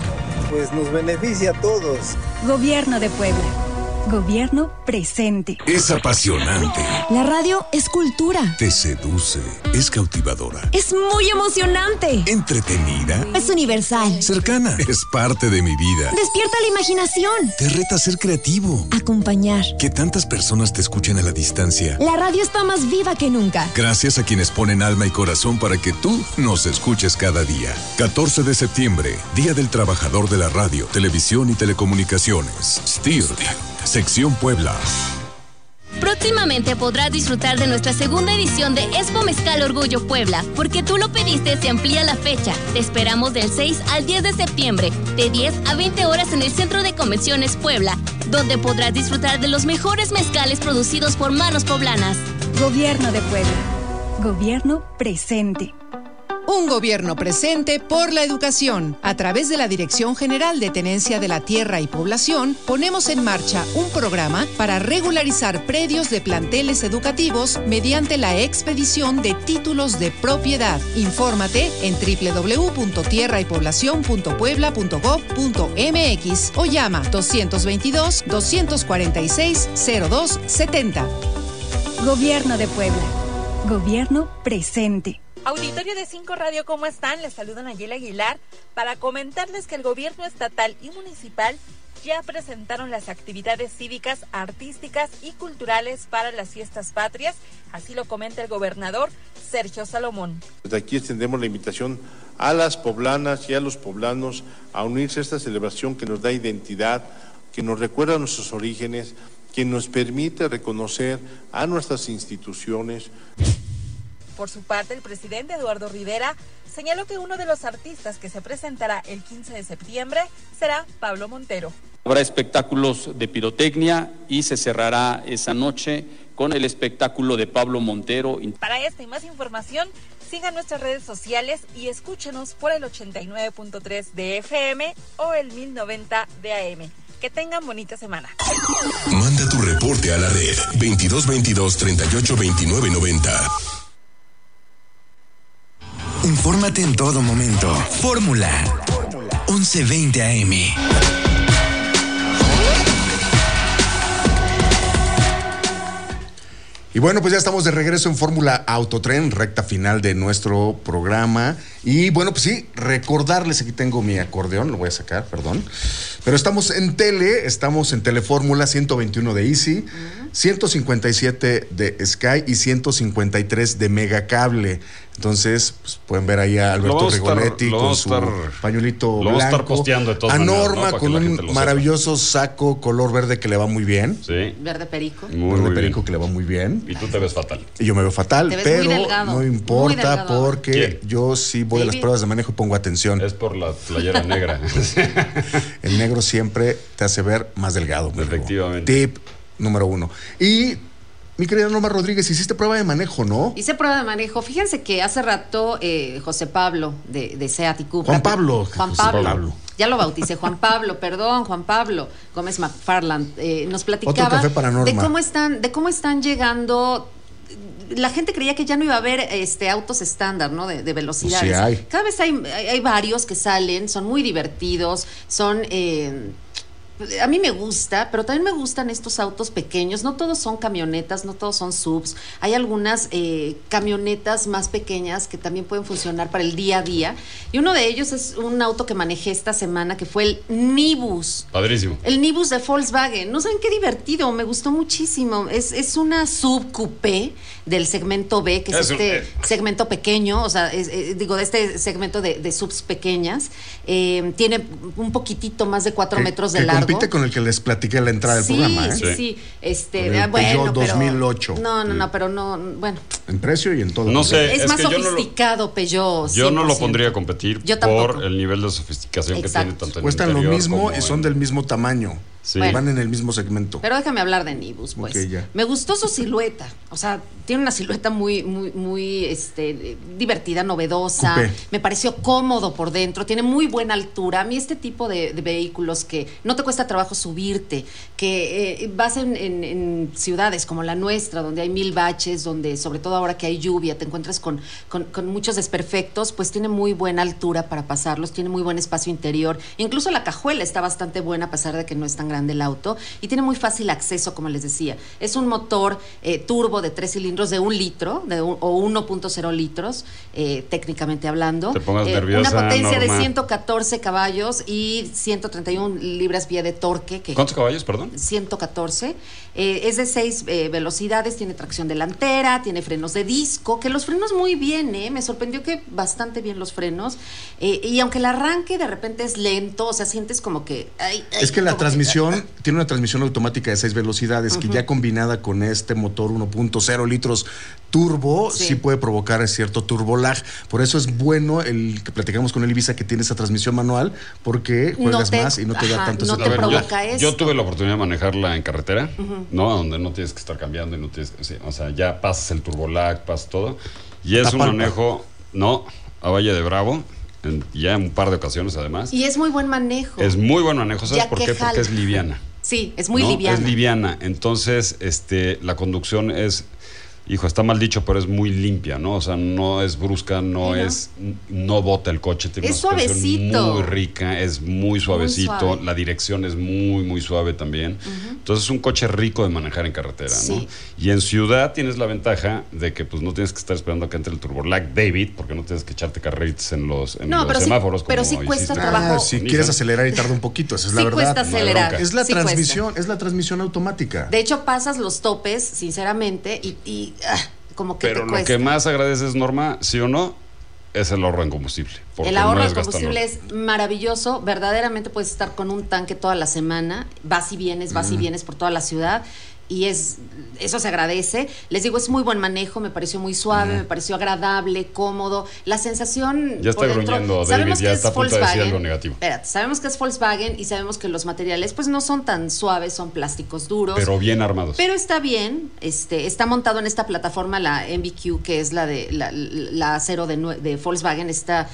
Pues nos beneficia a todos. Gobierno de Puebla. Gobierno presente. Es apasionante. La radio es cultura. Te seduce. Es cautivadora. Es muy emocionante. Entretenida. Es universal. Cercana. Es parte de mi vida. Despierta la imaginación. Te reta a ser creativo. Acompañar. Que tantas personas te escuchen a la distancia. La radio está más viva que nunca. Gracias a quienes ponen alma y corazón para que tú nos escuches cada día. 14 de septiembre, Día del Trabajador de la Radio, Televisión y Telecomunicaciones. STIRT. Sección Puebla. Próximamente podrás disfrutar de nuestra segunda edición de Expo Mezcal Orgullo Puebla, porque tú lo pediste, se amplía la fecha. Te esperamos del 6 al 10 de septiembre, de 10 a 20 horas en el Centro de Convenciones Puebla, donde podrás disfrutar de los mejores mezcales producidos por manos poblanas. Gobierno de Puebla. Gobierno presente. Un gobierno presente por la educación. A través de la Dirección General de Tenencia de la Tierra y Población, ponemos en marcha un programa para regularizar predios de planteles educativos mediante la expedición de títulos de propiedad. Infórmate en www.tierraypoblacion.puebla.gov.mx o llama 222-246-0270. Gobierno de Puebla. Gobierno presente. Auditorio de Cinco Radio, ¿cómo están? Les saludan Ayela Aguilar para comentarles que el gobierno estatal y municipal ya presentaron las actividades cívicas, artísticas y culturales para las fiestas patrias. Así lo comenta el gobernador Sergio Salomón. Desde aquí extendemos la invitación a las poblanas y a los poblanos a unirse a esta celebración que nos da identidad, que nos recuerda nuestros orígenes, que nos permite reconocer a nuestras instituciones. Por su parte, el presidente Eduardo Rivera señaló que uno de los artistas que se presentará el 15 de septiembre será Pablo Montero. Habrá espectáculos de pirotecnia y se cerrará esa noche con el espectáculo de Pablo Montero. Para esta y más información, sigan nuestras redes sociales y escúchenos por el 89.3 de FM o el 1090 de AM. Que tengan bonita semana. Manda tu reporte a la red 2222 38 29 90. Infórmate en todo momento. Fórmula 1120 AM. Y bueno, pues ya estamos de regreso en Fórmula Autotren, recta final de nuestro programa. Y bueno, pues sí, recordarles, aquí tengo mi acordeón, lo voy a sacar, perdón. Pero estamos en tele, estamos en Telefórmula 121 de Easy, 157 de Sky y 153 de Megacable. Entonces, pues pueden ver ahí a Alberto Rigoletti con su pañuelito lo vamos a estar blanco. posteando de todas a maneras, Norma con un sepa. maravilloso saco color verde que le va muy bien. Sí. Verde perico. Muy, Verde muy perico bien. que le va muy bien. Y tú te ves fatal. Y yo me veo fatal, Te ves muy pero delgado, no muy importa delgado. porque ¿Quién? yo sí voy a las pruebas de manejo y pongo atención. Es por la playera negra. (laughs) El negro siempre te hace ver más delgado. Efectivamente. Tip número uno. Y mi querida Norma Rodríguez, hiciste prueba de manejo, ¿no? Hice prueba de manejo. Fíjense que hace rato eh, José Pablo de, de Seat y Cupra. Juan Pablo. Juan José Pablo. Pablo. Ya lo bauticé, Juan Pablo, perdón, Juan Pablo Gómez McFarland. eh, nos platicaba de cómo están, de cómo están llegando. La gente creía que ya no iba a haber este, autos estándar, ¿no? De, de velocidades. Pues sí hay. Cada vez hay, hay, hay varios que salen, son muy divertidos, son. eh, a mí me gusta, pero también me gustan estos autos pequeños. No todos son camionetas, no todos son subs. Hay algunas eh, camionetas más pequeñas que también pueden funcionar para el día a día. Y uno de ellos es un auto que manejé esta semana que fue el Nibus. Padrísimo. El Nibus de Volkswagen. No saben qué divertido, me gustó muchísimo. Es, es una sub coupé del segmento B, que es, este segmento pequeño, o sea, es- eh, digo, de este segmento de, de subs pequeñas. Eh, tiene un poquitito más de cuatro Que- metros de que largo. compite con el que les platiqué a la entrada del programa, ¿eh? sí, sí. Este, el ah, bueno, Peugeot pero- 2008. No, no, no, pero no, bueno. En precio y en todo. No sé. es, es más no sofisticado, Peugeot. Yo no lo 100%. pondría a competir Yo por el nivel de sofisticación que tiene tanto en Cuestan lo mismo y son en- del mismo tamaño. Sí. Bueno. Van en el mismo segmento. Pero déjame hablar de Nibus, pues. Ok, ya. Me gustó su silueta. O sea, tiene una silueta muy, muy, muy este, divertida, novedosa. Coupé. Me pareció cómodo por dentro. Tiene muy buena altura. A mí este tipo de, de vehículos que no te cuesta trabajo subirte, que eh, vas en, en- en ciudades como la nuestra, donde hay mil baches, donde sobre todo ahora que hay lluvia, te encuentras con, con- con muchos desperfectos, pues tiene muy buena altura para pasarlos, tiene muy buen espacio interior. Incluso la cajuela está bastante buena a pesar de que no es tan grande el auto y tiene muy fácil acceso, como les decía. Es un motor eh, turbo de tres cilindros de un litro de un- o 1.0 litros, eh, técnicamente hablando. Te pongas Eh, nerviosa, Una potencia de Norma. 114 caballos y 131 libras-pie de torque. Que ¿Cuántos caballos, perdón? 114. Eh, es de seis eh, velocidades, tiene tracción delantera, tiene frenos de disco, que los frenos muy bien, ¿eh? Me sorprendió que bastante bien los frenos. Eh, y aunque el arranque de repente es lento, o sea, sientes como que... ay, ay, Es que la como transmisión tiene una transmisión automática de seis velocidades que ya combinada con este motor 1.0 litros turbo sí. Sí. puede provocar cierto turbo lag. Por eso es bueno el que platicamos con el Ibiza que tiene esa transmisión manual porque No juegas te- más y no te da tanto no ese te provoca Yo tuve la oportunidad de manejarla en carretera. ¿no? Donde no tienes que estar cambiando y no tienes que. sí, o sea, ya pasas el turbolag, pasas todo. Y es un manejo, no, a Valle de Bravo, en- ya en un par de ocasiones además. Y es muy buen manejo. Es muy buen manejo, ¿sabes Ya por qué? Porque es liviana. Sí, es muy ¿no? liviana. Es liviana. Entonces, este, la conducción es, hijo, está mal dicho, pero es muy limpia, ¿no? O sea, no es brusca, no Sí, ¿no? es, no bota el coche, tiene Es una suavecito. muy rica, es muy suavecito, suave. la dirección es muy, muy suave también. Entonces, es un coche rico de manejar en carretera, Sí. ¿no? Y en ciudad tienes la ventaja de que, pues, no tienes que estar esperando a que entre el turbolag David, porque no tienes que echarte carreritas en los, en No, los pero sí- semáforos. pero como sí cuesta hiciste. trabajo. Ah, si quieres acelerar y tarda un poquito, esa es la Sí verdad. cuesta acelerar. Es la Sí cuesta. transmisión, es la transmisión automática. De hecho, pasas los topes, sinceramente, y, y, como que Pero te lo que más agradeces, Norma, sí o no, es el ahorro en combustible. El ahorro no gastar combustible es maravilloso. Verdaderamente puedes estar con un tanque toda la semana. Vas y vienes, vas y vienes por toda la ciudad. Y es eso se agradece. Les digo, es muy buen manejo, me pareció muy suave, me pareció agradable, cómodo. La sensación. Ya está por dentro- gruñendo, David, sabemos ya que está es a punto de decir algo negativo. Espérate, sabemos que es Volkswagen y sabemos que los materiales pues no son tan suaves, son plásticos duros. Pero bien armados. Pero está bien, este, está montado en esta plataforma, la MBQ, que es la de la, la acero de Volkswagen, está,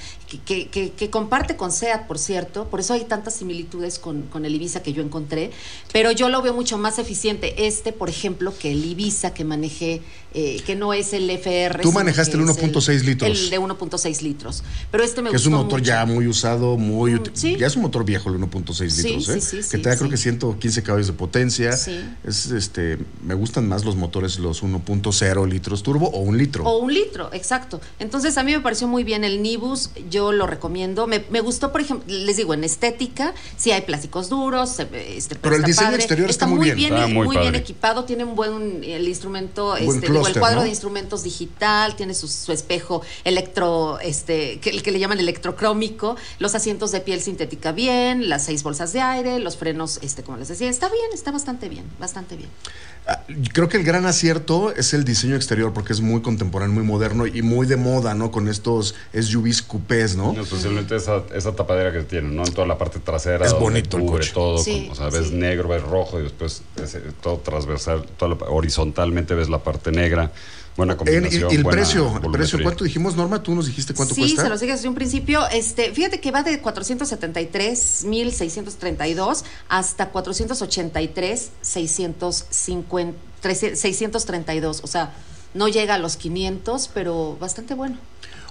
que, que- que- comparte con SEAT, por cierto, por eso hay tantas similitudes con, con el Ibiza que yo encontré, pero yo lo veo mucho más eficiente este, por ejemplo, que el Ibiza que manejé, eh, que no es el FR. Tú manejaste el es 1.6 litros. El de 1.6 litros, pero este me que es un gustó motor mucho. Mm, ya muy usado, muy uti- sí. ya es un motor viejo el 1.6 Sí, litros, sí, ¿eh? sí, que te da creo que 115 caballos de potencia. Sí. Es este, me gustan más los motores los 1.0 litros turbo o un litro. O un litro, exacto. Entonces a mí me pareció muy bien el Nibus, yo lo recomiendo. Me, me gustó, por ejemplo, les digo, en estética, sí hay plásticos duros, este, Pero el está diseño padre. exterior está muy bien. Está eh, muy muy bien equipado, tiene un buen el instrumento, Buen este, digo, el cuadro ¿no? de instrumentos digital, tiene su, su espejo electro, este, que, el que le llaman electrocrómico, los asientos de piel sintética bien, las seis bolsas de aire, los frenos, este, como les decía, está bien, está bastante bien, bastante bien. Ah, Creo que el gran acierto es el diseño exterior porque es muy contemporáneo, muy moderno y muy de moda, ¿no? Con estos SUVs coupés, ¿no? Especialmente esa, esa tapadera que tiene, ¿no? En toda la parte trasera. Es bonito el coche. todo. Sí, con- o sea, ves sí. negro, ves rojo y después ese- todo transversal, toda la- horizontalmente ves la parte negra. Buena combinación. y el buena precio, el precio. ¿cuánto dijimos, Norma? Tú nos dijiste cuánto sí, cuesta. se los dije desde un principio. Este, fíjate que va de 473.632 hasta 483.650 632. O sea, no llega a los 500, pero bastante bueno.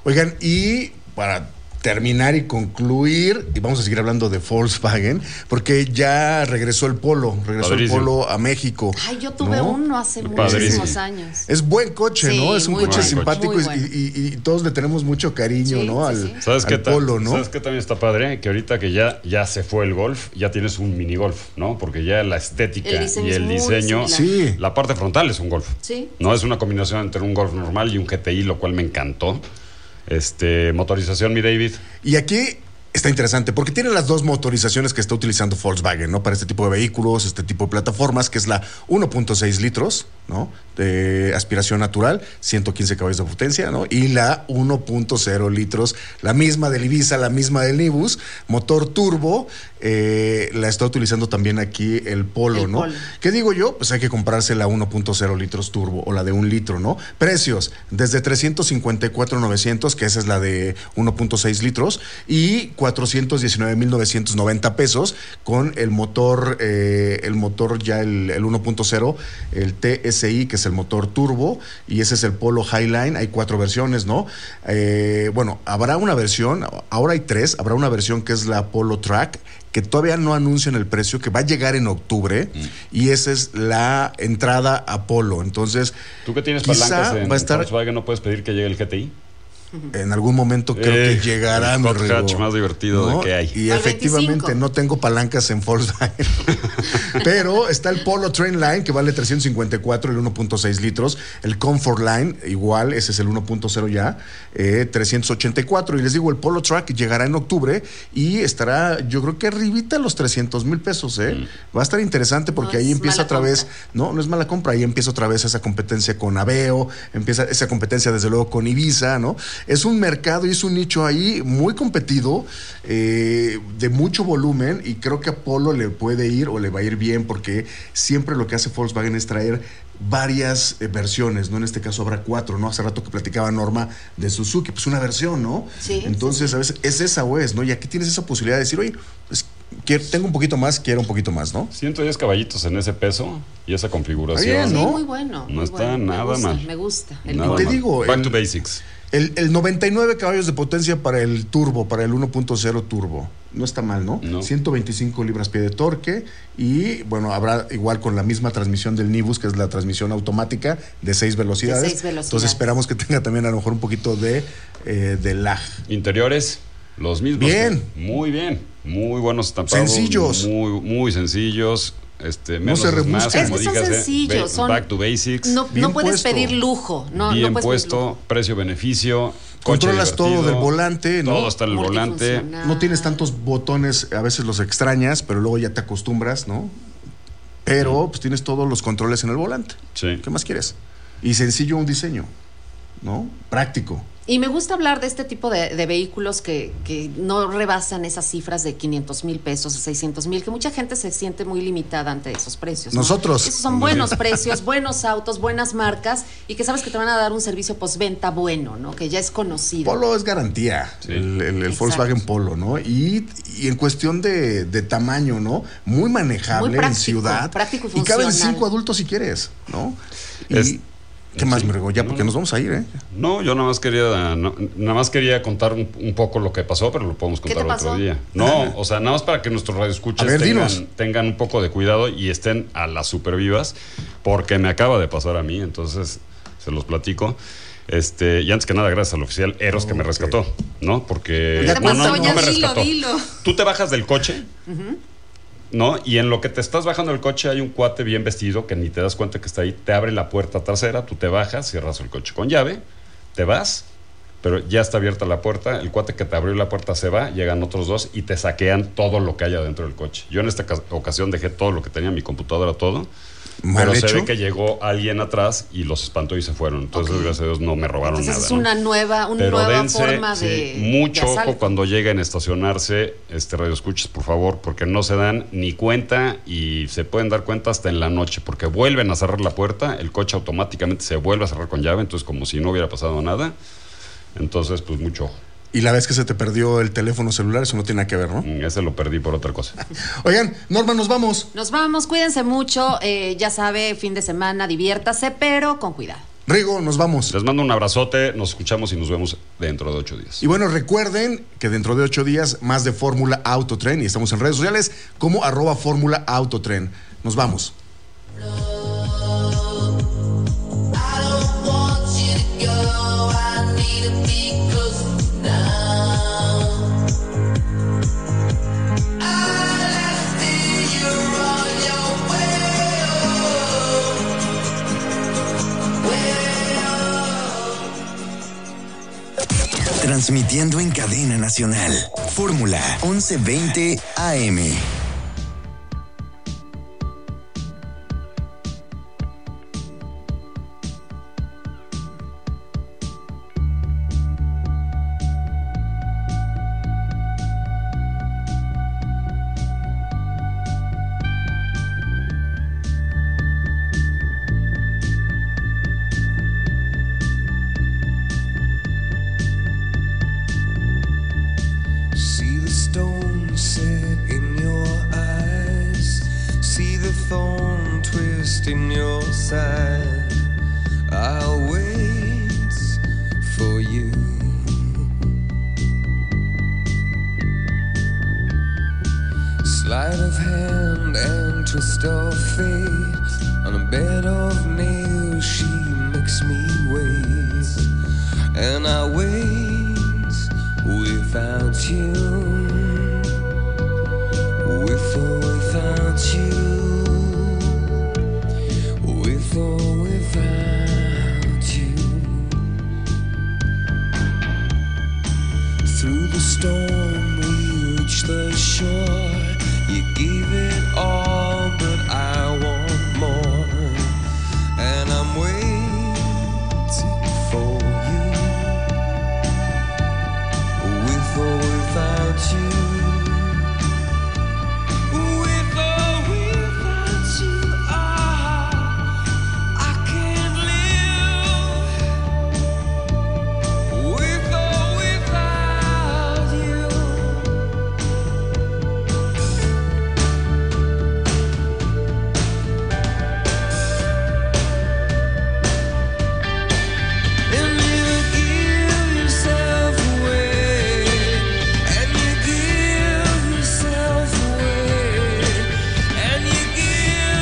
Oigan, y para terminar y concluir, y vamos a seguir hablando de Volkswagen, porque ya regresó el Polo, regresó Padrísimo. el Polo a México. Ay, yo tuve ¿no? uno hace Padrísimo. muchísimos años. Es buen coche, Sí, ¿no? Es un coche buen simpático coche. y- Muy bueno. y, y- y todos le tenemos mucho cariño, Sí, ¿no? sí, al, sí. ¿Sabes al qué, ta- Polo, ¿no? ¿Sabes qué también está padre? Que ahorita que ya, ya se fue el golf, ya tienes un mini golf, ¿no? Porque ya la estética El y el diseño. La parte frontal es un golf. Sí. No es una combinación entre un golf normal y un GTI, lo cual me encantó. Este, motorización, mi David. Y aquí está interesante porque tiene las dos motorizaciones que está utilizando Volkswagen, ¿no? Para este tipo de vehículos, este tipo de plataformas, que es la 1.6 litros, ¿no? De aspiración natural, 115 caballos de potencia, ¿no? Y la 1.0 litros, la misma del Ibiza, la misma del Nibus, motor turbo, eh, la está utilizando también aquí el Polo, El ¿no? Polo. ¿Qué digo yo? Pues hay que comprarse la 1.0 litros turbo o la de un litro, ¿no? Precios, desde 354,900, que esa es la de 1.6 litros, y 419,990 pesos con el motor, eh, el motor ya el, el 1.0, el TSI, que es el motor turbo, y ese es el Polo Highline. Hay cuatro versiones, ¿no? Eh, bueno, habrá una versión, ahora hay tres, habrá una versión que es la Polo Track que todavía no anuncian el precio, que va a llegar en octubre, y esa es la entrada a Polo. Entonces, Tú que tienes quizá palancas en va a estar Volkswagen, ¿no puedes pedir que llegue el GTI? En algún momento creo Eh, que llegará el mi Rigo, más divertido ¿no? que hay. Y Al efectivamente 25. no tengo palancas en Volkswagen. (laughs) Pero está el Polo Train Line que vale 354, el 1.6 litros. El Comfort Line, igual, ese es el 1.0 ya, eh, 384. Y les digo, el Polo Track llegará en octubre y estará, yo creo que arribita los 300 mil pesos. ¿eh? Mm. Va a estar interesante porque No ahí empieza otra vez, no, no es mala compra, ahí empieza otra vez esa competencia con Aveo, empieza esa competencia desde luego con Ibiza, ¿no? Es un mercado y es un nicho ahí muy competido, eh, de mucho volumen y creo que a Polo le puede ir o le va a ir bien porque siempre lo que hace Volkswagen es traer varias eh, versiones, ¿no? En este caso habrá cuatro, ¿no? Hace rato que platicaba Norma de Suzuki, pues una versión, ¿no? Sí, Entonces, a veces es esa o es, ¿no? Y aquí tienes esa posibilidad de decir, oye, pues, quiero- tengo un poquito más, quiero un poquito más, ¿no? 110 caballitos en ese peso y esa configuración. Sí, ¿no? muy bueno. No muy está bueno. Me nada gusta, mal. Me gusta. El Nada te mal. digo, Back el- to basics. El, el 99 caballos de potencia para el turbo, para el 1.0 turbo. No está mal, ¿no? No. 125 libras pie de torque y bueno, habrá igual con la misma transmisión del Nibus, que es la transmisión automática de seis velocidades. seis velocidades. Entonces esperamos que tenga también a lo mejor un poquito de, eh, de lag. Interiores, los mismos. Bien. Muy bien. Muy buenos estampados. Sencillos. Muy, muy sencillos. Este, menos se es más, rebusquen. Es como que son ¿eh? sencillos, son- Back to basics. No, no puedes puesto. pedir lujo. No, bien no puedes pedir puesto, precio-beneficio. Controlas todo del volante, ¿no? Todo está en el volante. No tienes tantos botones, a veces los extrañas, pero luego ya te acostumbras, ¿no? Pero pues tienes todos los controles en el volante. Sí. ¿Qué más quieres? Y sencillo un diseño, ¿no? Práctico. Y me gusta hablar de este tipo de, de vehículos que, que no rebasan esas cifras de 500 mil pesos o 600 mil, que mucha gente se siente muy limitada ante esos precios. ¿no? Nosotros. Esos son buenos (laughs) precios, buenos autos, buenas marcas y que sabes que te van a dar un servicio postventa bueno, ¿no? Que ya es conocido. Polo es garantía, Sí. el, el- el. Volkswagen Polo, ¿no? Y, y en cuestión de, de tamaño, ¿no? Muy manejable Muy práctico, en ciudad. práctico y y caben funcional. cinco adultos si quieres, ¿no? Y, Es- ¿Qué más, sí. me regó? Ya, No. porque nos vamos a ir, ¿eh? No, yo nada más quería, no- nada más quería contar un, un poco lo que pasó, pero lo podemos ¿Qué contar otro pasó? día. No, o sea, nada más para que nuestros radioescuchas ver, tengan, un poco de cuidado y estén a las supervivas, porque me acaba de pasar a mí, entonces se los platico. Este, y antes que nada, gracias al oficial Eros que me rescató, ¿no? Porque ¿Qué te no, no, pasó? no Ya me dilo, rescató. dilo. Tú te bajas del coche, ¿no? Y en lo que te estás bajando del coche hay un cuate bien vestido que ni te das cuenta que está ahí, te abre la puerta trasera, tú te bajas, cierras el coche con llave, te vas, pero ya está abierta la puerta, el cuate que te abrió la puerta se va, llegan otros dos y te saquean todo lo que haya dentro del coche. Yo en esta ca- ocasión dejé todo lo que tenía, mi computadora, todo. Mal pero hecho. se ve que llegó alguien atrás y los espantó y se fueron. Entonces, Ok. gracias a Dios, no me robaron Entonces nada. es ¿no? una nueva, una Pero nueva dense, forma sí, de. mucho de ojo cuando lleguen a estacionarse, este radio escuches, por favor, porque no se dan ni cuenta y se pueden dar cuenta hasta en la noche, porque vuelven a cerrar la puerta, el coche automáticamente se vuelve a cerrar con llave, entonces como si no hubiera pasado nada. Entonces, pues mucho ojo. Y la vez que se te perdió el teléfono celular, eso no tiene nada que ver, ¿no? Mm, Ese lo perdí por otra cosa. (laughs) Oigan, Norma, nos vamos. Nos vamos, cuídense mucho. eh, ya sabe, fin de semana, diviértase, pero con cuidado. Rigo, nos vamos. Les mando un abrazote, nos escuchamos y nos vemos dentro de ocho días. Y bueno, recuerden que dentro de ocho días más de Fórmula Autotren y estamos en redes sociales como arroba Fórmula Autotren. Nos vamos. Transmitiendo en cadena nacional. Fórmula 1120 AM.